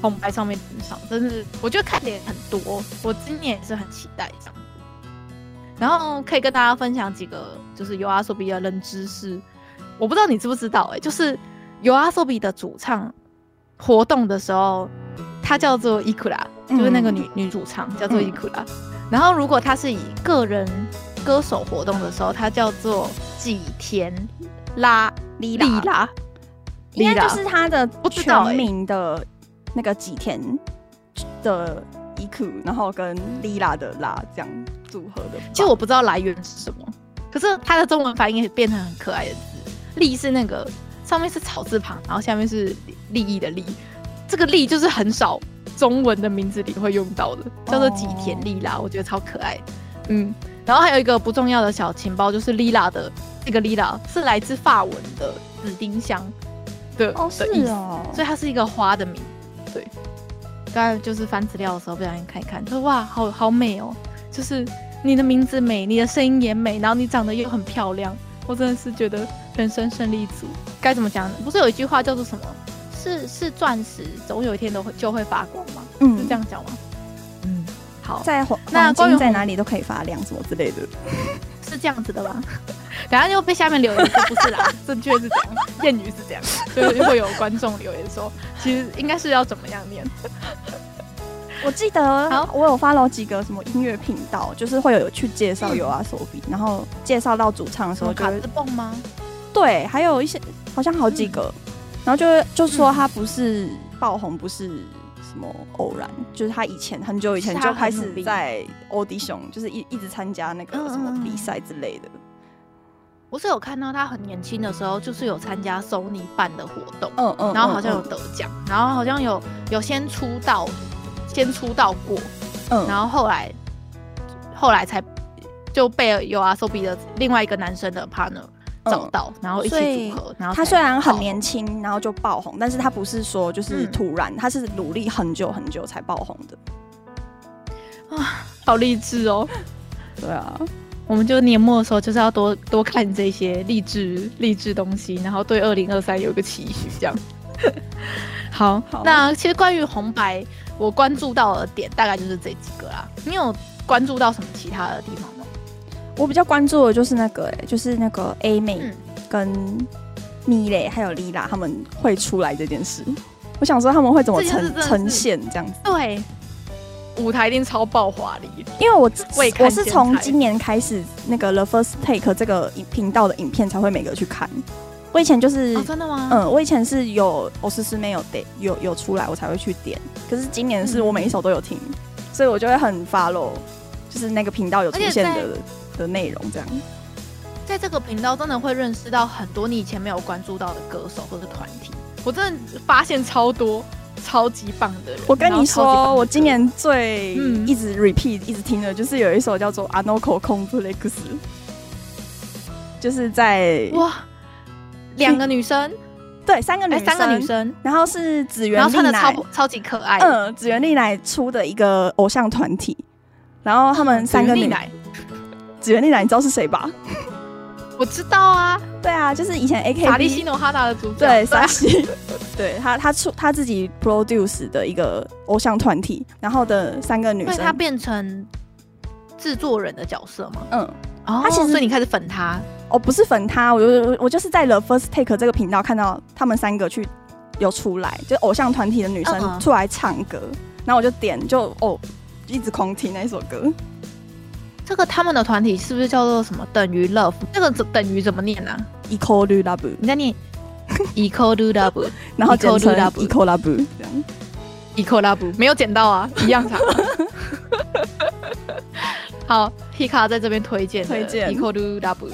红白上面登场，真是我觉得看点很多，我今年也是很期待。然后可以跟大家分享几个就是 YOASOBI 的冷知识，我不知道你知不知道哎、欸，就是 YOASOBI 的主唱活动的时候，她叫做伊库拉就是那个女、嗯、女主唱叫做 Ikura、嗯。然后如果她是以个人歌手活动的时候，她叫做吉田拉莉拉。应该就是他的全名的那个吉田的伊库，然后跟莉拉的拉这样组合的。其实我不知道来源是什么，可是它的中文发音也变成很可爱的字。利是那个上面是草字旁，然后下面是利益的利。这个利就是很少中文的名字里会用到的，叫做吉田莉拉，我觉得超可爱。嗯，然后还有一个不重要的小情报，就是莉拉的这个莉拉是来自法文的紫丁香。的哦，是哦，所以它是一个花的名，对。刚才就是翻资料的时候，不小心看一看，他说哇，好好美哦，就是你的名字美，你的声音也美，然后你长得又很漂亮，我真的是觉得人生胜利组。该怎么讲呢？不是有一句话叫做什么？是是钻石，总有一天都会就会发光吗？嗯，是这样讲吗？嗯，好，在黄那黄金在哪里都可以发亮，什么之类的。是这样子的吧？<laughs> 等下又被下面留言说不是啦，<laughs> 正确是这样，谚语是这样，所以就会有观众留言说，其实应该是要怎么样念？<laughs> 我记得，好，我有 follow 几个什么音乐频道，就是会有去介绍 YOASOBI，然后介绍到主唱的时候就，卡兹蹦吗？对，还有一些好像好几个，嗯、然后就就说他不是爆红，不是。什么偶然？就是他以前很久以前就开始在 audition，就是一一直参加那个什么比赛之类的。我是有看到他很年轻的时候，就是有参加 Sony 办的活动，嗯嗯，然后好像有得奖，然后好像有有先出道，先出道过，嗯，然后后来后来才就被有阿 Sobi 的另外一个男生的 partner 找到，嗯、然后一起组合。然后他虽然很年轻，然后就爆红，但是他不是说就是突然，嗯、他是努力很久很久才爆红的。啊，好励志哦！<laughs> 对啊。我们就年末的时候就是要多多看这些励志励志东西，然后对二零二三有一个期许，这样。好，好，那其实关于红白，我关注到的点大概就是这几个啦。你有关注到什么其他的地方吗？我比较关注的就是那个、就是那个 A 妹跟米蕾还有 Lila 他们会出来这件事。我想说他们会怎么呈呈现这样子？对。舞台一定超爆华丽，因为我我是从今年开始那个 The First Take 这个频道的影片才会每个去看。我以前就是、哦、真的吗？嗯，我以前是有我是是没有点有有出来我才会去点，可是今年是我每一首都有听，嗯、所以我就会很 follow，就是那个频道有出现的的内容这样。在这个频道真的会认识到很多你以前没有关注到的歌手或者团体，我真的发现超多。超级棒的人！我跟你说，我今年最一直 repeat、嗯、一直听的就是有一首叫做《Anoko Complex》，就是在哇，两个女生，对，三个女生，三个女生，然后是紫原莉乃，超超级可爱，嗯，紫原丽乃出的一个偶像团体，然后他们三个女，指原丽乃，你知道是谁吧？<laughs> 我知道啊，对啊，就是以前 A K 法利西诺哈达的主角，对，萨西，<laughs> 对他他出他自己 produce 的一个偶像团体，然后的三个女生，他变成制作人的角色吗？嗯，哦，他其实所以你开始粉他，哦，不是粉他，我就我就是在 The First Take 这个频道看到他们三个去有出来，就偶像团体的女生出来唱歌，嗯嗯，然后我就点就哦，一直狂听那一首歌。这个他们的团体是不是叫做什么等于 love？这个怎等于怎么念啊？equal to love，你在念 <laughs> equal to love，然后简称 equal love，这样 equal love 没有捡到啊，一样长。<laughs> 好，Hikka 在这边推荐推荐 equal to love。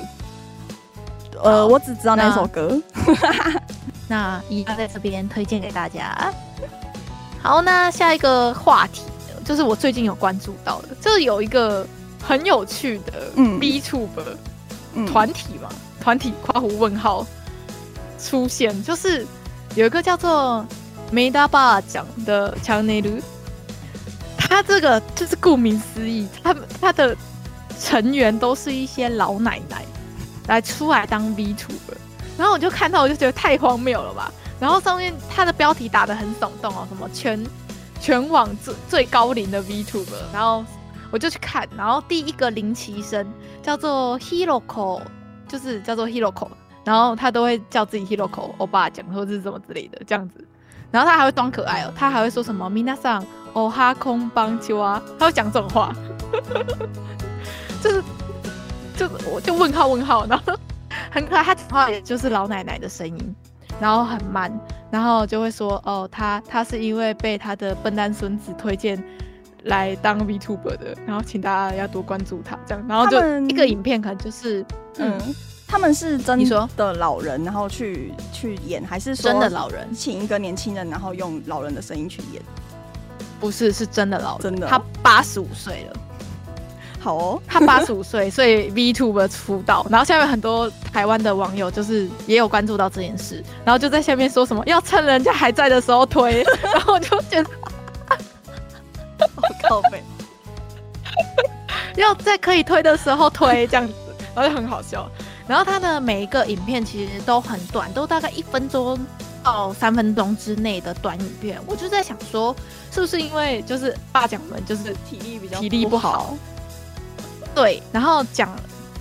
呃，我只知道那首歌。<laughs> 那一样在这边推荐给大家。好，那下一个话题就是我最近有关注到的，就是有一个。很有趣的 B Tuber 团体嘛，团、嗯、体括弧问号出现，就是有一个叫做梅达巴讲的 channel，他这个就是顾名思义，他他的成员都是一些老奶奶来出来当 VTuber，然后我就看到我就觉得太荒谬了吧，然后上面他的标题打的很耸动哦，什么全全网最最高龄的 VTuber，然后。我就去看，然后第一个灵奇生叫做 Hiroko，就是叫做 Hiroko，然后他都会叫自己 Hiroko 欧巴讲或者是什么之类的这样子，然后他还会装可爱哦，他还会说什么 Minasan Oha k o n b a n c h a 他会讲这种话，<laughs> 就是就我就问号问号，然后很可爱，他讲话也就是老奶奶的声音，然后很慢，然后就会说哦，他他是因为被他的笨蛋孙子推荐。来当 VTuber 的，然后请大家要多关注他，这样，然后就一个影片可能就是，嗯，他们是真的老人，然后去去演，还是说真的老人请一个年轻人，然后用老人的声音去演？不是，是真的老人，真的，他八十五岁了。好哦，他八十五岁，所以 VTuber 出道，然后下面很多台湾的网友就是也有关注到这件事，然后就在下面说什么要趁人家还在的时候推，然后我就觉得。<laughs> 要在可以推的时候推这样子，然后就很好笑。然后他的每一个影片其实都很短，都大概一分钟到三分钟之内的短影片。我就在想说，是不是因为就是爸讲们就是体力比较体力不好，对，然后讲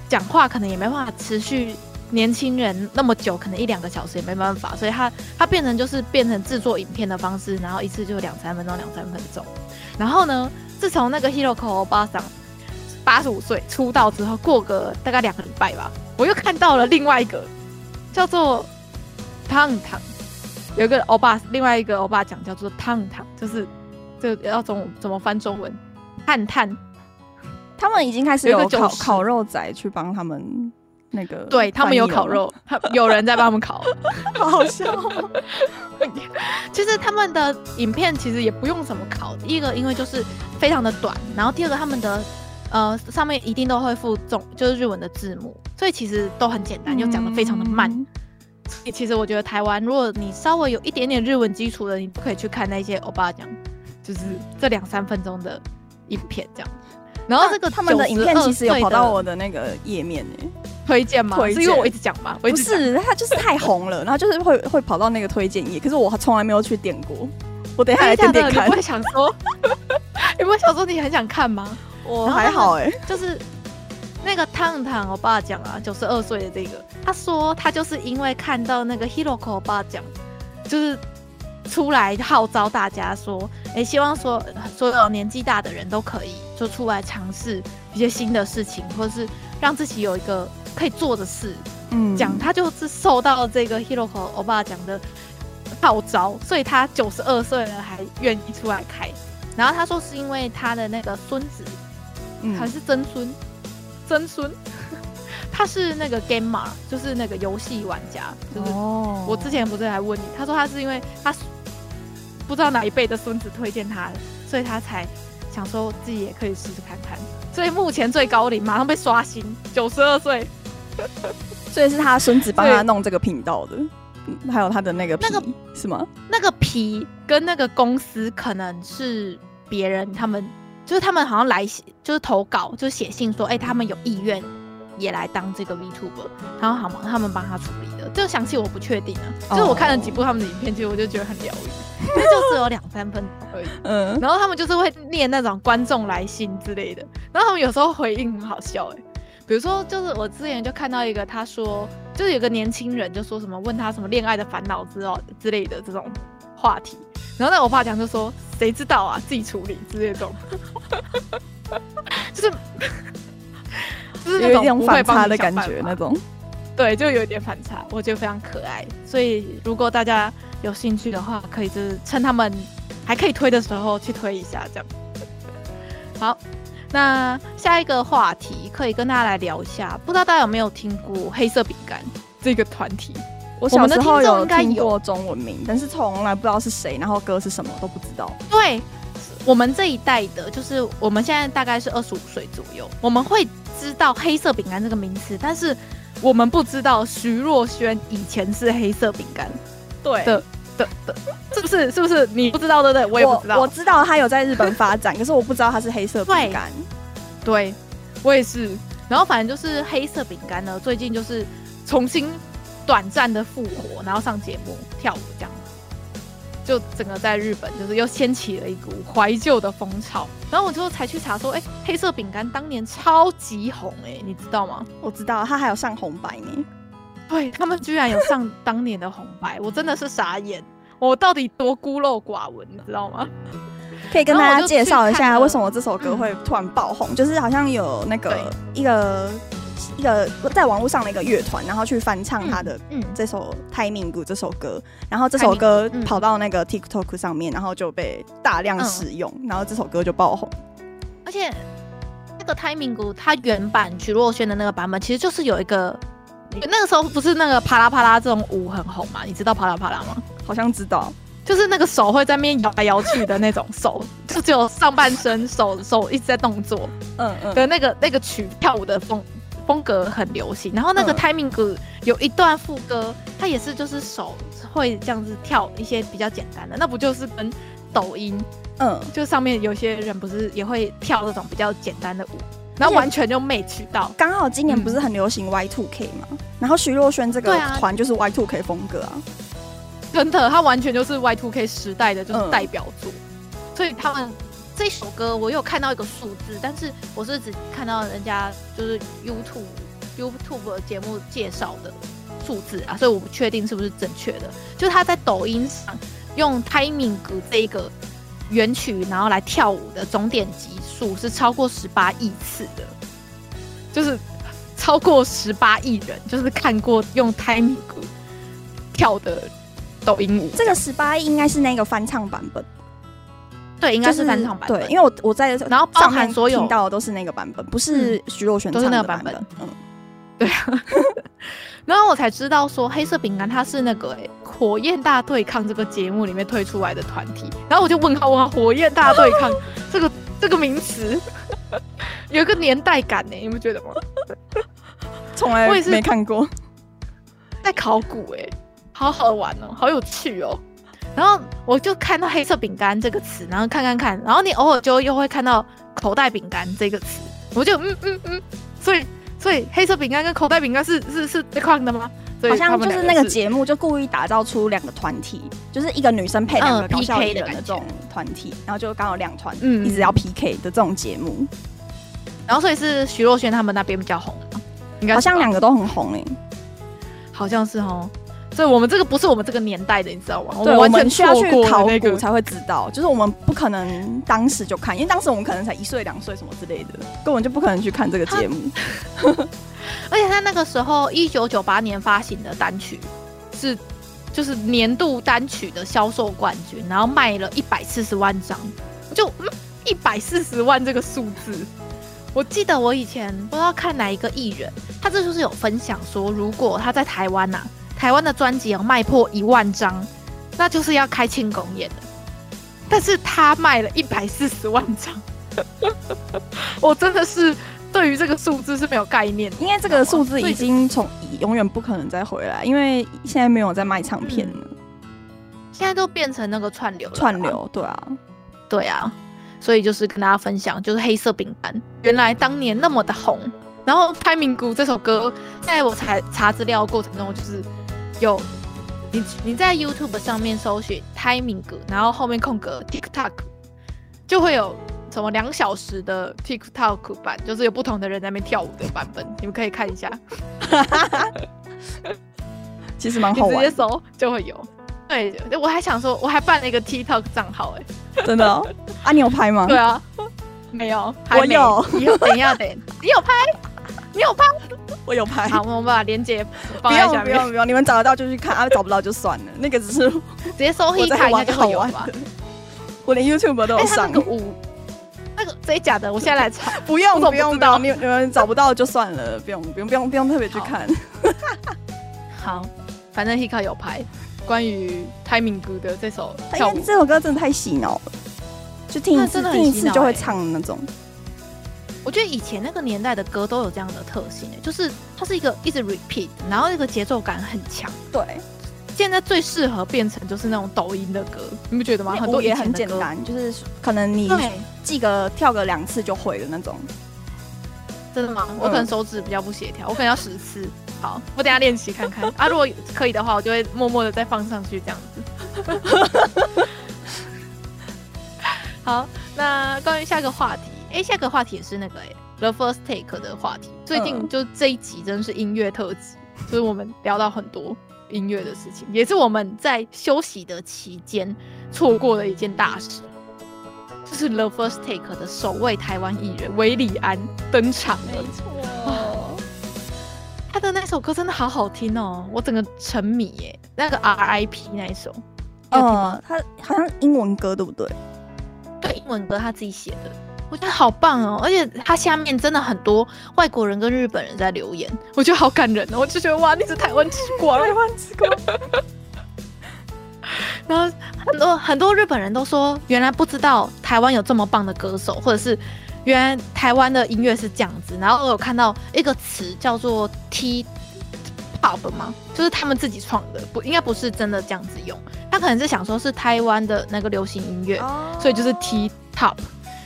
讲话可能也没办法持续年轻人那么久，可能一两个小时也没办法，所以他他变成就是变成制作影片的方式，然后一次就两三分钟，两三分钟。然后呢，自从那个 Hiroko 欧巴桑八十五岁出道之后，过个大概两个礼拜吧，我又看到了另外一个叫做烫烫，有一个欧巴，另外一个欧巴讲叫做烫烫，就是这要怎么怎么翻中文？探探，他们已经开始有烤烤肉仔去帮他们那个，对他们有烤肉，有人在帮他们烤，<laughs> 好好笑。<laughs> 其实他们的影片其实也不用怎么烤，第一个因为就是非常的短，然后第二个他们的呃上面一定都会附中就是日文的字幕，所以其实都很简单，又讲的非常的慢。嗯、其实我觉得台湾如果你稍微有一点点日文基础的，你不可以去看那些欧巴讲，就是这两三分钟的影片这样。然后这个他们的影片其实有跑到我的那个页面呢，推荐吗？是因为我一直讲吗？不是，他就是太红了，<laughs> 然后就是会会跑到那个推荐页，可是我从来没有去点过。<laughs> 我等一下来点点看。你不会想说，<laughs> 你不会想说你很想看吗？我还好哎，就是那个烫烫我爸讲啊，九十二岁的这个，他说他就是因为看到那个 Hiroko 欧巴讲，就是。出来号召大家说，哎、欸，希望说所有年纪大的人都可以就出来尝试一些新的事情，或者是让自己有一个可以做的事。嗯，讲他就是受到这个 Hiroko 欧巴讲的号召，所以他九十二岁了还愿意出来开。然后他说是因为他的那个孙子，嗯、还是曾孙，曾孙，<laughs> 他是那个 gamer，就是那个游戏玩家。就是我之前不是还问你，他说他是因为他。不知道哪一辈的孙子推荐他的，所以他才想说自己也可以试试看看。所以目前最高龄马上被刷新，九十二岁。<laughs> 所以是他孙子帮他弄这个频道的，还有他的那个皮那个是吗？那个皮跟那个公司可能是别人，他们就是他们好像来写，就是投稿，就写信说，哎、欸，他们有意愿也来当这个 VTuber，然后好吗？他们帮他处理的，这个详细我不确定啊。Oh. 就是我看了几部他们的影片，其实我就觉得很疗愈。那就只有两三分钟而已，嗯，然后他们就是会念那种观众来信之类的，然后他们有时候回应很好笑哎，比如说就是我之前就看到一个，他说就是有个年轻人就说什么问他什么恋爱的烦恼之哦之类的这种话题，然后那我爸讲就说谁知道啊，自己处理之类的这种，<laughs> 就是就是那种反差的感觉那种，对，就有点反差，我觉得非常可爱，所以如果大家。有兴趣的话，可以就是趁他们还可以推的时候去推一下，这样。好，那下一个话题可以跟大家来聊一下，不知道大家有没有听过黑色饼干这个团体？我小时候有听过中文名，但是从来不知道是谁，然后歌是什么都不知道。对，我们这一代的，就是我们现在大概是二十五岁左右，我们会知道黑色饼干这个名词，但是我们不知道徐若瑄以前是黑色饼干。对的的的，是不是？是不是？你不知道对不对？我也不知道。我，我知道他有在日本发展，<laughs> 可是我不知道他是黑色饼干。对，我也是。然后反正就是黑色饼干呢，最近就是重新短暂的复活，然后上节目跳舞这样，就整个在日本就是又掀起了一股怀旧的风潮。然后我就才去查说，哎、欸，黑色饼干当年超级红、欸，哎，你知道吗？我知道，它还有上红白呢。对，他们居然有上当年的红白，我真的是傻眼。我到底多孤陋寡闻，你知道吗？<laughs> 可以跟大家介绍一下为什么这首歌会突然爆红，嗯、就是好像有那个一个一个在网络上的一个乐团，然后去翻唱他的这首《Timing》这首歌，然后这首歌跑到那个 TikTok 上面，然后就被大量使用，然后这首歌就爆红。而且那个《Timing》它原版徐若瑄的那个版本，其实就是有一个。那个时候不是那个啪啦啪啦这种舞很红吗？你知道啪啦啪啦吗？好像知道，就是那个手会在那边摇来摇去的那种手，<laughs> 就只有上半身手手一直在动作，嗯嗯的那个那个曲跳舞的风风格很流行。然后那个 timing 有一段副歌，它也是就是手会这样子跳一些比较简单的，那不就是跟抖音嗯，就上面有些人不是也会跳这种比较简单的舞。然后完全就没渠道，刚好今年不是很流行 Y two K 吗？嗯、然后徐若瑄这个团就是 Y two K 风格啊，真的，他完全就是 Y two K 时代的就是代表作。嗯、所以他们这首歌我有看到一个数字，但是我是只看到人家就是 YouTube YouTube 节目介绍的数字啊，所以我不确定是不是正确的。就是他在抖音上用 Timing 这一个原曲，然后来跳舞的总点击数是超过十八亿次的，就是超过十八亿人，就是看过用 Timing 跳的抖音舞。这个十八亿应该是那个翻唱版本，对，应该是翻唱版本。对，因为我我在然后包含所有听到的都是那个版本，不是徐若瑄唱的版本。嗯，对啊。<laughs> 然后我才知道说，黑色饼干它是那个哎，火焰大对抗这个节目里面推出来的团体。然后我就问号问号，火焰大对抗 <laughs> 这个这个名词有一个年代感呢，你不觉得吗？从来我也是没看过，在考古哎，好好玩哦，好有趣哦。然后我就看到黑色饼干这个词，然后看看看，然后你偶尔就又会看到口袋饼干这个词，我就嗯嗯嗯，所以所以黑色饼干跟口袋饼干是是是对抗的吗？好像就是那个节目就故意打造出两个团体，就是一个女生配两个搞笑艺人的这种团体，然后就刚好两团一直要 PK 的这种节目。然后所以是徐若瑄他们那边比较红，应该好像两个都很红诶、欸，好像是哦。所以我们这个不是我们这个年代的，你知道吗？对，我们完全需要去考古才会知道，就是我们不可能当时就看，因为当时我们可能才一岁两岁什么之类的，根本就不可能去看这个节目。<laughs> 而且他那个时候一九九八年发行的单曲是就是年度单曲的销售冠军，然后卖了一百四十万张，就嗯一百四十万这个数字，我记得我以前不知道看哪一个艺人，他这就是有分享说，如果他在台湾呐、啊。台湾的专辑要卖破一万张，那就是要开庆功宴了。但是他卖了一百四十万张，<laughs> 我真的是对于这个数字是没有概念，因为这个数字已经从永远不可能再回来，因为现在没有在卖唱片了，嗯、现在都变成那个串流，串流，对啊，对啊，所以就是跟大家分享，就是黑色饼干。原来当年那么的红，然后《胎明谷》这首歌，在我查查资料过程中，就是。有，你你在 YouTube 上面搜寻 Timing 歌，然后后面空格 TikTok，就会有什么两小时的 TikTok 版，就是有不同的人在那边跳舞的版本，你们可以看一下。<laughs> 其实蛮好玩，直接搜就会有。对，我还想说，我还办了一个 TikTok 账号，哎，真的哦？啊，你有拍吗？对啊，没有，我有。以后等一下，等，你有拍？你有拍？我有拍。好，我们把链接放在下面。不用不用不用，你们找得到就去看，啊，找不到就算了。那个只是直接搜黑卡应该就会有吧。我连 YouTube 都有上。欸、那个舞，那个真假的？我现在来查。不用不用的，你你们找不到就算了，不用不用不用不用特别去看。好，反正 Hika 有拍关于 Timing 歌的这首跳舞，这首歌真的太洗脑了，就听一次听一次就会唱的那种。我觉得以前那个年代的歌都有这样的特性，就是它是一个一直 repeat，然后那个节奏感很强。对，现在最适合变成就是那种抖音的歌，你不觉得吗？很多也很简单，就是可能你记个跳个两次就会的那种。真的吗？我可能手指比较不协调，我可能要十次。好，我等下练习看看 <laughs> 啊。如果可以的话，我就会默默的再放上去这样子。<laughs> 好，那关于下一个话题。哎，下个话题也是那个哎，The First Take 的话题。最近就这一集真的是音乐特辑，就、嗯、是我们聊到很多音乐的事情，也是我们在休息的期间错过的一件大事，就是 The First Take 的首位台湾艺人韦礼安登场了。没错、哦，他的那首歌真的好好听哦，我整个沉迷耶。那个 R.I.P 那一首，哦，他好像英文歌对不对？对，英文歌他自己写的。我觉得好棒哦，而且他下面真的很多外国人跟日本人在留言，我觉得好感人哦。我就觉得哇，你是台湾之光，台湾之光。<laughs> 然后很多很多日本人都说，原来不知道台湾有这么棒的歌手，或者是原来台湾的音乐是这样子。然后我有看到一个词叫做 T pop 吗？就是他们自己创的，不应该不是真的这样子用。他可能是想说是台湾的那个流行音乐，所以就是 T top。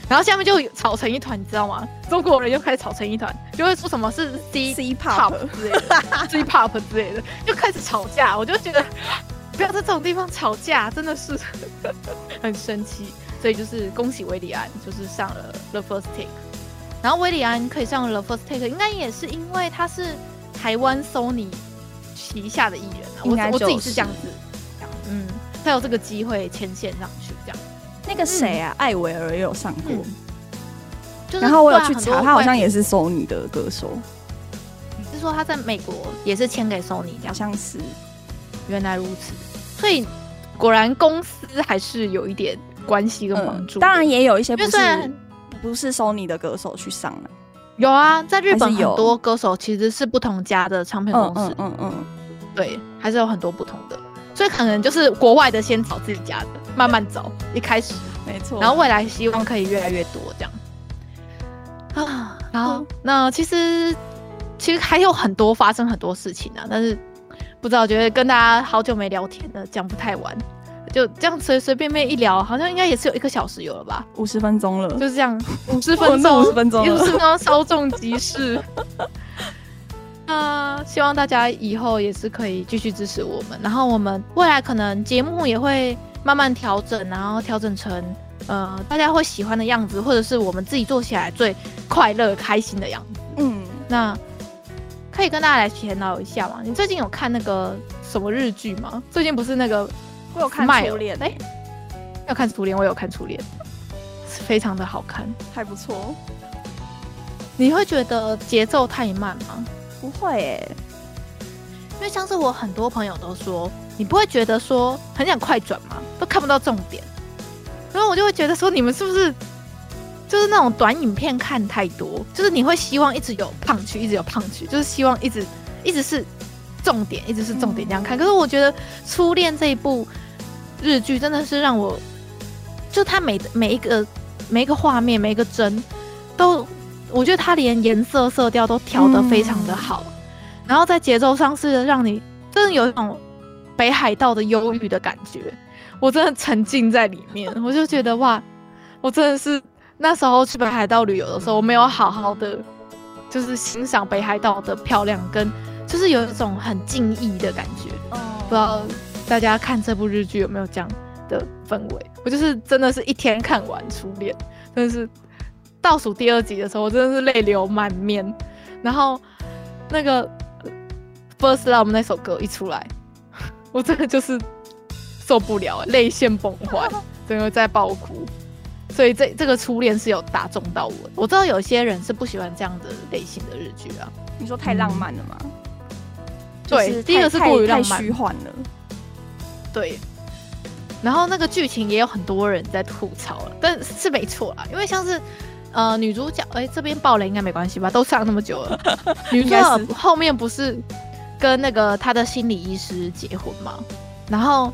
然后下面就吵成一团，你知道吗？中国人又开始吵成一团，就会说什么是 C C pop 之类的，C pop 之类的，就开始吵架。我就觉得不要在这种地方吵架，真的是 <laughs> 很生气。所以就是恭喜维里安，就是上了 The First Take。然后维里安可以上 The First Take，应该也是因为他是台湾 Sony 旗下的艺人啊。我我自己是这样子，嗯，他有这个机会牵线上去这样。那个谁啊，艾维尔也有上过，嗯。就是，然后我有去查，他好像也是 Sony 的歌手。你是说他在美国也是签给 Sony？好像是。原来如此，所以果然公司还是有一点关系跟帮助，嗯。当然也有一些不是不是 Sony 的歌手去上了，有啊，在日本很多歌手其实是不同家的唱片公司，嗯嗯，嗯，嗯。对，还是有很多不同的，所以可能就是国外的先找自己家的，慢慢走，一开始。没错，然后未来希望可以越来越多这样。啊，然后、嗯、那其实其实还有很多发生很多事情啊，但是不知道觉得跟大家好久没聊天了，讲不太完。就这样随随便便一聊，好像应该也是有一个小时有了吧，五十分钟了，就是这样，<laughs> 五十分钟，五十分钟，五十分钟稍纵即逝。那希望大家以后也是可以继续支持我们，然后我们未来可能节目也会慢慢调整，然后调整成呃大家会喜欢的样子，或者是我们自己做起来最快乐开心的样子。嗯，那可以跟大家来闲聊一下吗？你最近有看那个什么日剧吗？最近不是那个。我有看初恋，哎、欸，要看初恋，我有看初恋，非常的好看，还不错。你会觉得节奏太慢吗？不会诶、欸，因为像是我很多朋友都说，你不会觉得说很想快转吗？都看不到重点。然后我就会觉得说，你们是不是就是那种短影片看太多？就是你会希望一直有 punch，一直有 punch，就是希望一直一直是重点，一直是重点这样看。嗯、可是我觉得初恋这一部。日剧真的是让我，就它每每一个每一个画面每一个帧，都我觉得他连颜色色调都调得非常的好，嗯、然后在节奏上是让你真的有一种北海道的忧郁的感觉，我真的沉浸在里面，我就觉得哇，我真的是那时候去北海道旅游的时候，我没有好好的就是欣赏北海道的漂亮，跟就是有一种很敬意的感觉，哦、不知道。大家看这部日剧有没有这样的氛围？我就是真的是一天看完初恋，真的是倒数第二集的时候，我真的是泪流满面。然后那个 First Love 那首歌一出来，我真的就是受不了，泪腺崩坏，整个在爆哭。所以这这个初恋是有打中到我。我知道有些人是不喜欢这样的类型的日剧啊。你说太浪漫了吗？嗯、对，第一个是过于浪漫，虚幻了。对，然后那个剧情也有很多人在吐槽了，但是没错啦，因为像是呃女主角，哎，这边爆雷应该没关系吧？都上那么久了，<laughs> 女主角后面不是跟那个他的心理医师结婚嘛？然后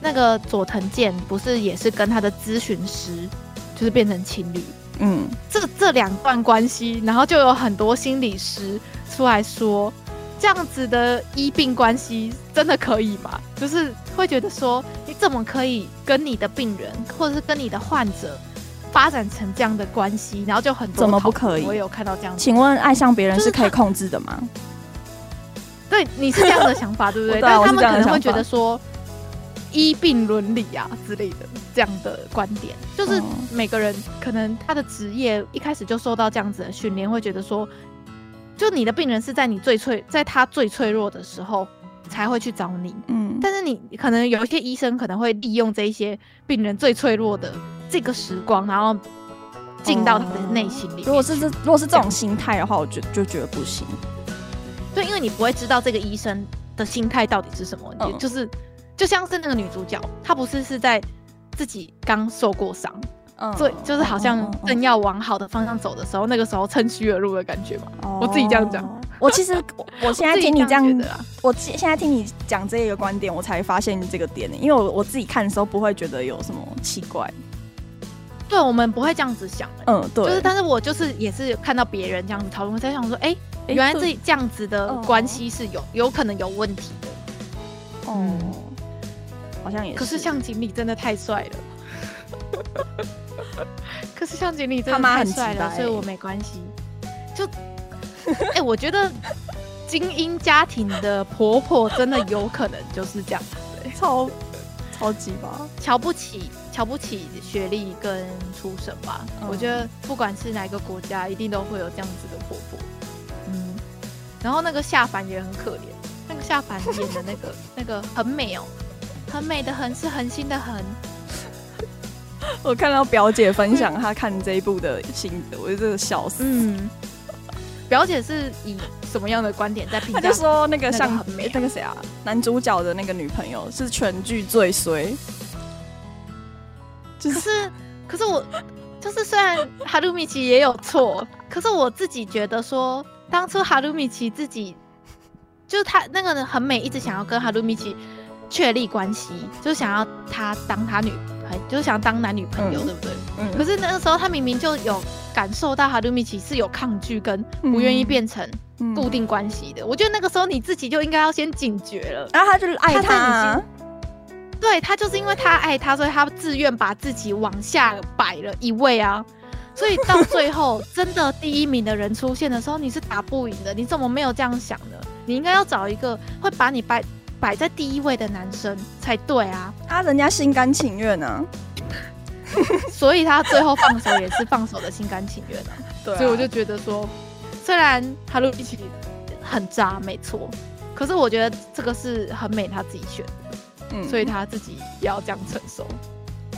那个佐藤健不是也是跟他的咨询师，就是变成情侣？嗯，这这两段关系，然后就有很多心理师出来说。这样子的医病关系真的可以吗？就是会觉得说，你怎么可以跟你的病人或者是跟你的患者发展成这样的关系？然后就很多怎么不可以？我有看到这样。请问爱上别人是可以控制的吗？对，你是这样的想法，<laughs> 对不对？但是他们可能会觉得说，医病伦理啊之类的这样的观点，就是每个人可能他的职业一开始就受到这样子的训练，会觉得说。就你的病人是在你最脆，在他最脆弱的时候才会去找你，嗯，但是你可能有一些医生可能会利用这一些病人最脆弱的这个时光，然后进到他的内心里。如果是这，如果是这种心态的话，我觉就觉得不行。你不会知道这个医生的心态到底是什么，嗯、就是就像是那个女主角，她不是是在自己刚受过伤。对，就是好像正要往好的方向走的时候，那个时候趁虚而入的感觉嘛。我自己这样讲，我其实 <laughs> 我现在听你这样，我现在听你讲这一个观点，我才发现这个点。因为我我自己看的时候不会觉得有什么奇怪。对，我们不会这样子想。嗯，对。就是，但是我就是也是看到别人这样子讨论，我在想说，哎，原来这这样子的关系是有有可能有问题的。哦，好像也是。可是向井理真的太帅了。<laughs> 可是向井理真的太帅了，所以我没关系。就，哎、欸，我觉得精英家庭的婆婆真的有可能就是这样子，欸，超超级吧，瞧不起瞧不起学历跟出身吧。嗯、我觉得不管是哪个国家，一定都会有这样子的婆婆。嗯，然后那个下凡也很可怜，那个下凡演的那个 <laughs> 那个很美哦，很美的很，是恒心的恒。<laughs> 我看到表姐分享她看这一部的心得，我就真的笑死。嗯，表姐是以什么样的观点在评价？她就说那个像很美，那个谁啊，男主角的那个女朋友是全剧最衰。可是，可是我就是虽然哈鲁米奇也有错，可是我自己觉得说，当初哈鲁米奇自己，就是他那个人很美，一直想要跟哈鲁米奇确立关系，就想要他当他女朋友，就是想要当男女朋友，嗯、对不对？嗯。可是那个时候他明明就有感受到哈鲁米奇是有抗拒跟不愿意变成固定关系的，嗯嗯。我觉得那个时候你自己就应该要先警觉了。然后他就是爱他，啊。对，他就是因为他爱他，所以他自愿把自己往下摆了一位啊。所以到最后，<laughs> 真的第一名的人出现的时候，你是打不赢的。你怎么没有这样想呢？你应该要找一个会把你摆摆在第一位的男生才对啊！啊，人家心甘情愿呢，<laughs> 所以他最后放手也是放手的心甘情愿啊。<laughs> 对啊，所以我就觉得说，虽然哈鲁一起很渣，没错，可是我觉得这个是很美他自己选的，嗯，所以他自己也要这样承受。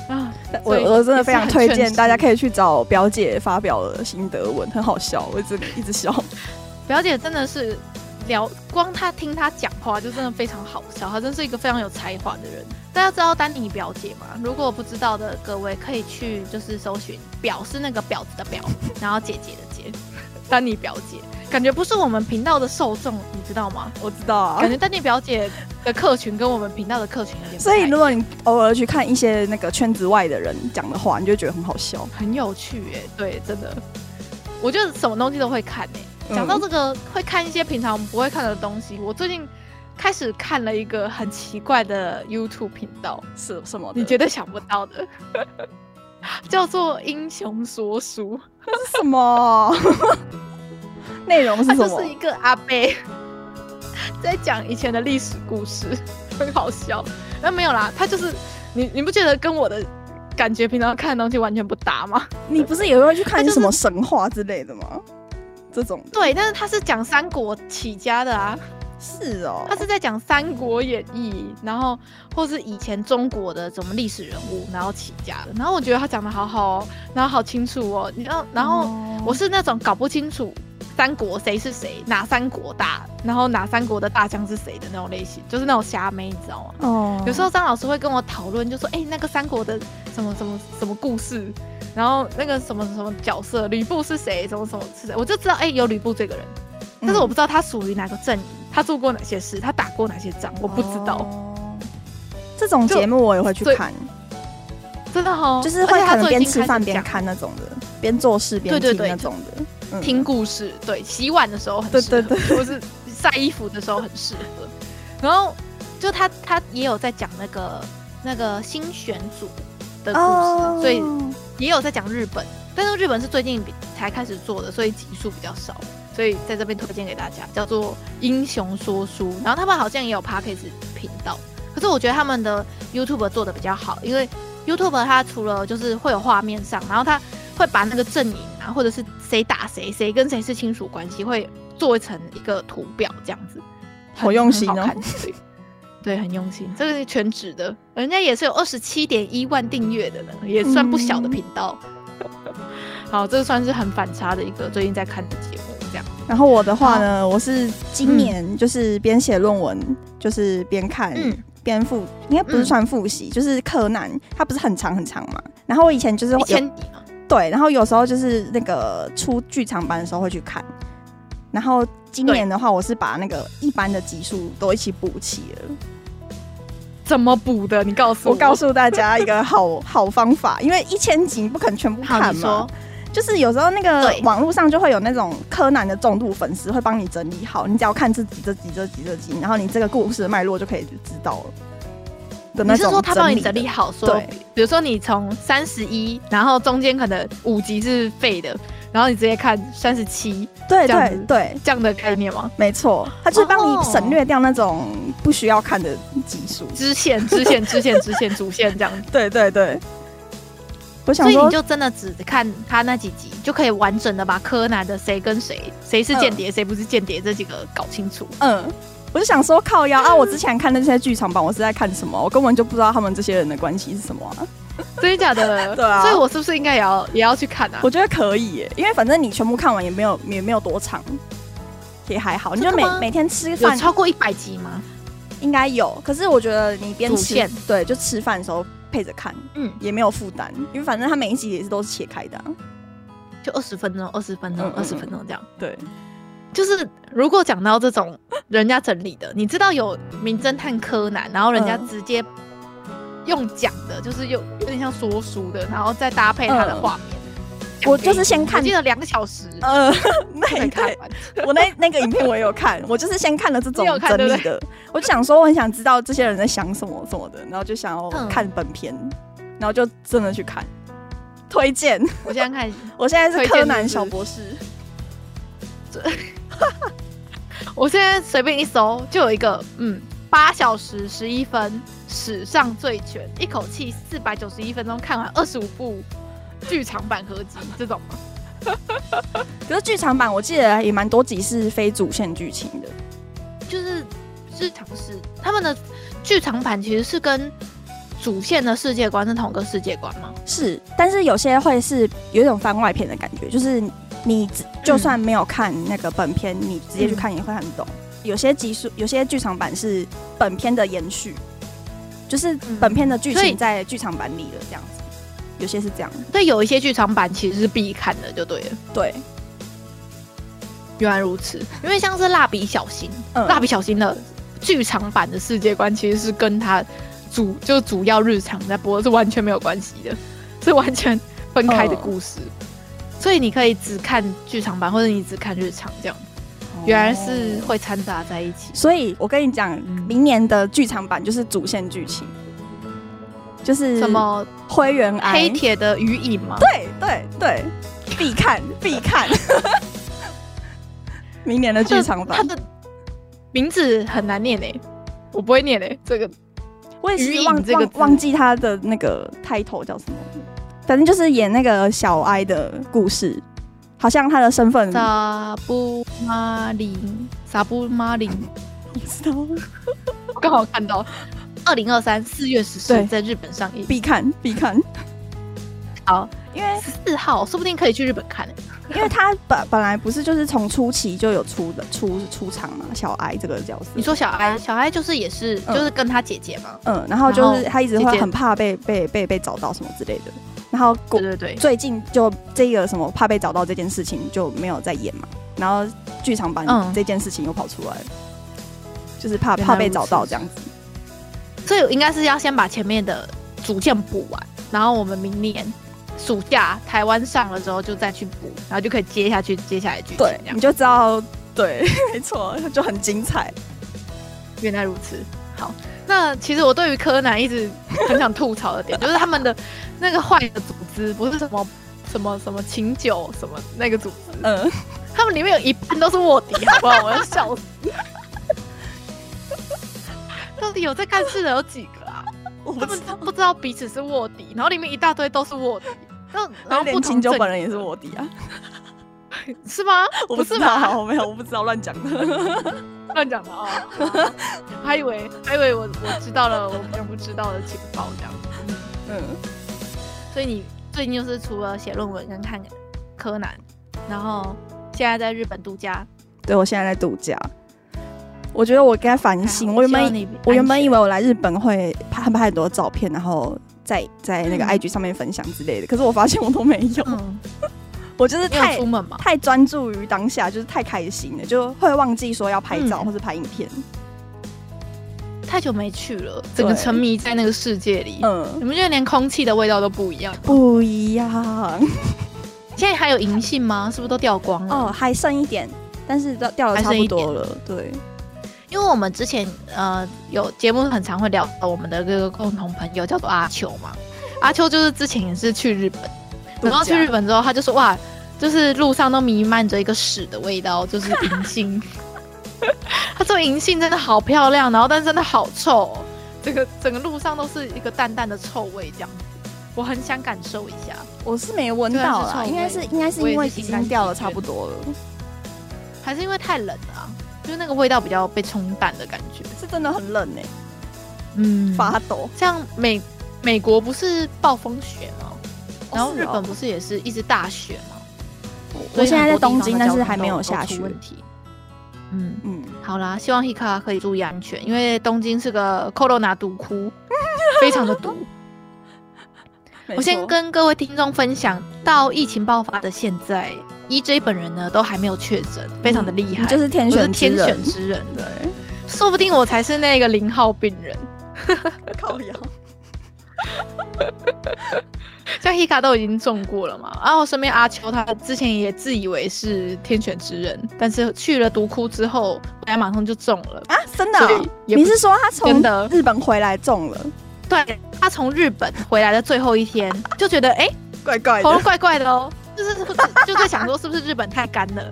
啊，我我真的非常推荐大家可以去找表姐发表的心得文，很好笑，我一直一直笑。<laughs> 表姐真的是聊，光她听她讲话就真的非常好笑，她真是一个非常有才华的人。大家知道丹尼表姐吗？如果不知道的各位可以去就是搜寻“表”是那个婊子的“婊”，然后姐姐的“姐”，丹尼表姐。感觉不是我们频道的受众，你知道吗？我知道啊。感觉丹妮表姐的客群跟我们频道的客群有点。所以如果你偶尔去看一些那个圈子外的人讲的话，你就觉得很好笑，很有趣哎、欸。对，真的，我觉得什么东西都会看哎、欸。讲、嗯、到这个，会看一些平常我们不会看的东西。我最近开始看了一个很奇怪的 YouTube 频道，是什么？你绝对想不到的，<laughs> 叫做英雄说书，是什么？内容是什么？就是一个阿伯 <laughs> 在讲以前的历史故事，<laughs> 很好笑。那没有啦，他就是你，你不觉得跟我的感觉平常看的东西完全不搭吗？你不是也会去看什么神话之类的吗？这种对，但是他是讲三国起家的啊。是哦，他是在讲《三国演义》，然后或是以前中国的什么历史人物，然后起家的。然后我觉得他讲的好好哦，然后好清楚哦。你知道，然后我是那种搞不清楚。三国谁是谁？哪三国大？然后哪三国的大将是谁的那种类型，就是那种瞎妹，你知道吗？哦、oh.。有时候张老师会跟我讨论，就说：“哎、欸，那个三国的什么什么什么故事，然后那个什么什么角色，吕布是谁？什么什么是谁？”我就知道，哎、欸，有吕布这个人，但是我不知道他属于哪个阵营，他做过哪些事，他打过哪些仗，我不知道。Oh. 这种节目我也会去看，真的哦，就是会可能边吃饭边看那种的，边做事边听那种的。听故事，对，洗碗的时候很适合，对对对，或是晒衣服的时候很适合。然后就他他也有在讲那个那个新选组的故事，oh. 所以也有在讲日本，但是日本是最近才开始做的，所以集数比较少，所以在这边推荐给大家，叫做英雄说书。然后他们好像也有 Podcast 频道，可是我觉得他们的 YouTube 做的比较好，因为 YouTube 它除了就是会有画面上，然后它会把那个阵营啊，或者是谁打谁，谁跟谁是亲属关系，会做成一个图表这样子，好用心哦，对，对，很用心。这个是全职的，人家也是有二十七点一万订阅的呢，也算不小的频道。嗯、好，这个算是很反差的一个最近在看的节目，这样。然后我的话呢，我是今年就是边写论文，就是边看边复，应该不是算复习，就是柯南，它不是很长很长嘛。然后我以前就是一千集嘛。对，然后有时候就是那个出剧场版的时候会去看，然后今年的话，我是把那个一般的集数都一起补齐了。怎么补的？你告诉我，我告诉大家一个好好方法，因为一千集不可能全部看嘛。就是有时候那个网络上就会有那种柯南的重度粉丝会帮你整理好，你只要看这集、这集、这集、这集，然后你这个故事的脉络就可以知道了。你是说他帮你整理好，说，比如说你从三十一，然后中间可能五集是废的，然后你直接看三十七，对对对，这样的概念吗？没错，他就是帮你省略掉那种不需要看的集数，支线、支线、支线、支线、主线这样。<laughs> 对对对，我想，所以你就真的只看他那几集，就可以完整的把柯南的谁跟谁，谁是间谍，谁不是间谍这几个搞清楚。嗯。我就想说靠腰啊！我之前看那些剧场版，我是在看什么？我根本就不知道他们这些人的关系是什么啊！真的假的？<laughs> 对啊，所以我是不是应该也要也要去看啊？我觉得可以耶，因为反正你全部看完也没有也没有多长，也还好。你就每每天吃饭超过一百集吗？应该有。可是我觉得你边吃对，就吃饭的时候配着看，嗯，也没有负担，因为反正他每一集也是都是切开的啊。就二十分钟，二十分钟，二十分钟这样。对，就是如果讲到这种人家整理的，你知道有名侦探柯南，然后人家直接用讲的，就是有有点像说书的，然后再搭配他的画面。我就是先看，我记得两个小时，呃，没看完。我那那个影片我也有看，我就是先看了这种整理的，对对，我就想说我很想知道这些人在想什么什么的，然后就想要看本片，嗯、然后就真的去看。推荐，我现在看，<laughs> 我现在是柯南小博士。<laughs> 我现在随便一搜，就有一个，嗯，八小时十一分，史上最全，一口气四百九十一分钟看完二十五部剧场版合集，这种吗？<laughs> 可是剧场版我记得也蛮多集是非主线剧情的，就是是尝试他们的剧场版其实是跟。主线的世界观是同个世界观吗？是，但是有些会是有一种番外篇的感觉，就是你就算没有看那个本片，嗯、你直接去看也会很懂。有些集数，有些剧场版是本片的延续，就是本片的剧情在剧场版里的这样子。有些是这样，对，有一些剧场版其实是必看的，就对了。对，原来如此。因为像是蜡笔小新，蜡笔、嗯、小新的剧场版的世界观其实是跟他。主就主要日常在播是完全没有关系的，是完全分开的故事，呃、所以你可以只看剧场版，或者你只看日常这样。哦、原来是会掺杂在一起，所以我跟你讲，嗯、明年的剧场版就是主线剧情，就是什么灰原哀、黑铁的余影吗？对对对，必看必看。<laughs> 明年的剧场版，它的名字很难念诶，我不会念诶，这个。我也是忘忘忘记他的那个 title 叫什么，反正就是演那个小哀的故事，好像他的身份。萨布马林，萨布马林，我不知道，刚好看到，二零二三四月十四在日本上映，必看必看。好，因为四号说不定可以去日本看。因为他本本来不是就是从初期就有出的出出场嘛，小哀这个角色。你说小哀，小哀就是也是就是跟他姐姐嘛，嗯，然后就是他一直会很怕被被被被找到什么之类的。然后对对对，最近就这个什么怕被找到这件事情就没有再演嘛。然后剧场版这件事情又跑出来了，就是怕怕被找到这样子。所以应该是要先把前面的主线补完，然后我们明年。暑假台湾上了之后就再去补，然后就可以接下去接下来剧情。对，你就知道，对，<laughs> 没错，就很精彩。原来如此。好，那其实我对于柯南一直很想吐槽的点，就是他们的 <laughs> 那个坏的组织，不是什么什么什么琴酒什么那个组织，嗯，他们里面有一半都是卧底，好不好？我要笑死。<laughs> 到底有在干事的有几个啊？我们不知道彼此是卧底，然后里面一大堆都是卧底。然后连清酒本人也是卧底啊，<laughs> 是吗？<laughs> 我不知道，我没有，我不知道，乱讲的，<laughs> 乱讲的啊！还以为还以为我我知道了我平常不知道的情报这样。嗯，所以你最近就是除了写论文跟看柯南，然后现在在日本度假。对，我现在在度假。我觉得我该反省，我原本我原本以为我来日本会拍拍很多照片，然后。在在那个 IG 上面分享之类的，嗯、可是我发现我都没有。嗯、我就是太太专注于当下，就是太开心了，就会忘记说要拍照或是拍影片。太久没去了，整个沉迷在那个世界里。嗯，你们觉得连空气的味道都不一样？不一样。<laughs> 现在还有银杏吗？是不是都掉光了？哦，还剩一点，但是都掉的差不多了。对。因为我们之前呃有节目很常会聊到我们的这个共同朋友叫做阿秋嘛，阿秋就是之前也是去日本，然后去日本之后他就说哇，就是路上都弥漫着一个屎的味道，就是银杏。<laughs> 他说银杏真的好漂亮，然后但是真的好臭，这个整个路上都是一个淡淡的臭味这样子。我很想感受一下，我是没闻到啦，应该是应该是因为已经掉了差不多了，还是因为太冷了啊？就是那个味道比较被冲淡的感觉，是真的很冷哎、欸，嗯，发抖。像美美国不是暴风雪吗？哦、然后日本不是也是一直大雪吗？哦、我现在在东京，但是还没有下雪。问题。嗯嗯，好啦，希望 Hikka 可以注意安全，因为东京是个 Corona 毒窟，<laughs> 非常的毒。我先跟各位听众分享，到疫情爆发的现在，EJ 本人呢都还没有确诊，非常的厉害，就是天选天选之人，对，说不定我才是那个零号病人。<laughs> 靠。<laughs> 像 Hika 都已经中过了嘛，然后身边阿秋他之前也自以为是天选之人，但是去了毒窟之后，回来马上就中了啊！真的、哦？你是说他从日本回来中了？对，他从日本回来的最后一天就觉得哎，欸、怪怪的，喉咙怪怪的哦，就是就在想说是不是日本太干了，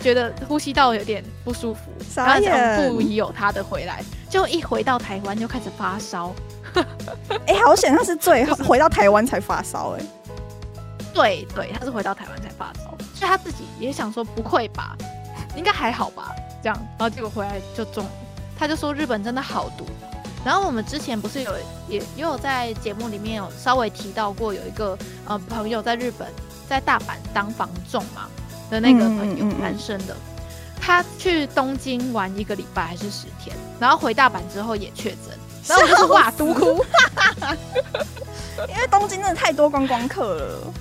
觉得呼吸道有点不舒服，然后想不疑有他的回来，就一回到台湾就开始发烧。<laughs> 哎、欸，好险，他是最后回到台湾才发烧哎。对对，他是回到台湾才发烧，所以他自己也想说不会吧，应该还好吧，这样，然后结果回来就中，他就说日本真的好毒。然后我们之前不是有也也有在节目里面有稍微提到过，有一个呃朋友在日本在大阪当房仲嘛的那个朋友，男生的，他去东京玩一个礼拜还是十天，然后回大阪之后也确诊。然后我就是哇，毒窟，因为东京真的太多观光客了，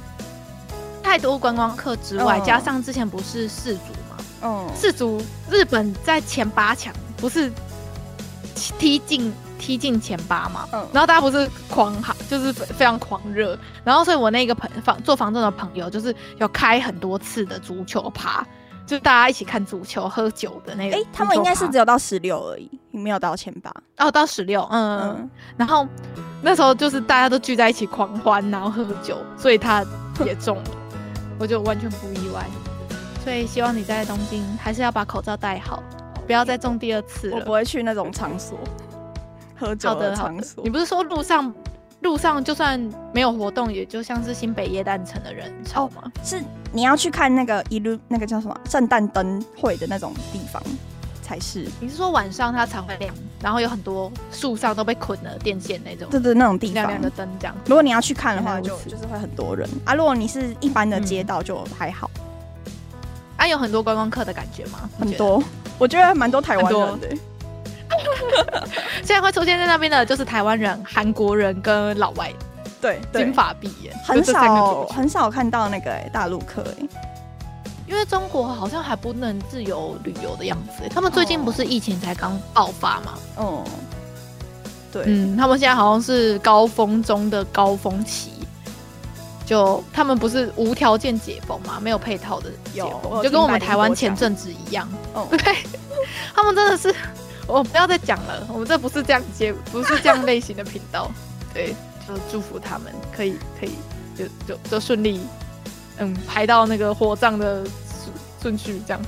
太多观光客之外，加上之前不是世足嘛，嗯，世足日本在前八强，不是踢进踢进前八嘛，嗯，然后大家不是狂喊，就是非常狂热，然后所以我那个朋房做房仲的朋友，就是有开很多次的足球趴。就大家一起看足球、喝酒的那个。哎、欸，他们应该是只有到十六而已，没有到前八。哦，到十六，嗯嗯。然后那时候就是大家都聚在一起狂欢，然后喝酒，所以他也中了，<laughs> 我就完全不意外。所以希望你在东京还是要把口罩戴好，不要再中第二次了。我不会去那种场所喝酒的场所。你不是说路上？路上就算没有活动，也就像是新北夜诞城的人潮吗？是你要去看那个一路那个叫什么圣诞灯会的那种地方才是。你是说晚上它才会亮，然后有很多树上都被捆了电线那种？对对，那种地方亮亮的灯这样。如果你要去看的话就，就就是会很多人啊。如果你是一般的街道就还好。嗯、啊，有很多观光客的感觉吗？很多，我觉得蛮多台湾人的。<laughs> 现在会出现在那边的，就是台湾人、韩国人跟老外，对，金发碧眼，很少很少看到那个哎大陆客哎，因为中国好像还不能自由旅游的样子，他们最近不是疫情才刚爆发嘛？哦，对，嗯，他们现在好像是高峰中的高峰期，就他们不是无条件解封嘛？没有配套的解封，就跟我们台湾前阵子一样，哦，<laughs> 对，他们真的是。我不要再讲了，我们这不是这样接，不是这样类型的频道。<laughs> 对，就祝福他们可以可以就就就顺利，嗯，排到那个火葬的顺顺序这样。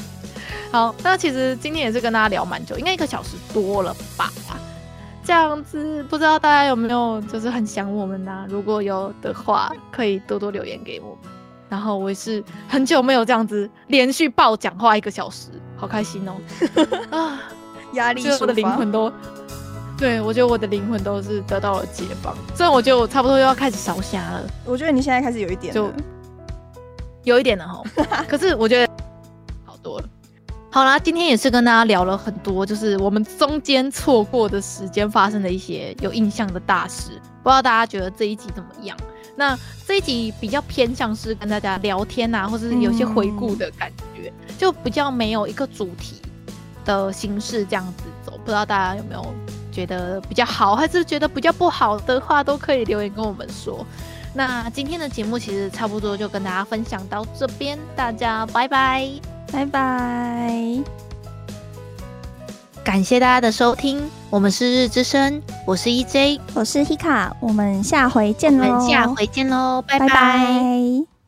<laughs> 好，那其实今天也是跟大家聊蛮久，应该一个小时多了吧？这样子不知道大家有没有就是很想我们呐、啊？如果有的话，可以多多留言给我们。然后我也是很久没有这样子连续爆讲话一个小时，好开心哦！<laughs> 啊。压力，我的灵魂都，对，我觉得我的灵魂都是得到了解放。虽然我觉得我差不多又要开始烧瞎了，我觉得你现在开始有一点，就有一点了哈。<laughs> 可是我觉得好多了。好啦，今天也是跟大家聊了很多，就是我们中间错过的时间发生的一些有印象的大事。不知道大家觉得这一集怎么样？那这一集比较偏向是跟大家聊天啊，或者是有些回顾的感觉，嗯、就比较没有一个主题。的形式这样子走，不知道大家有没有觉得比较好，还是觉得比较不好的话，都可以留言跟我们说。那今天的节目其实差不多就跟大家分享到这边，大家拜拜，拜拜，感谢大家的收听，我们是日之声，我是 EJ，我是 Hika，我们下回见喽，我们下回见喽，拜拜。拜拜。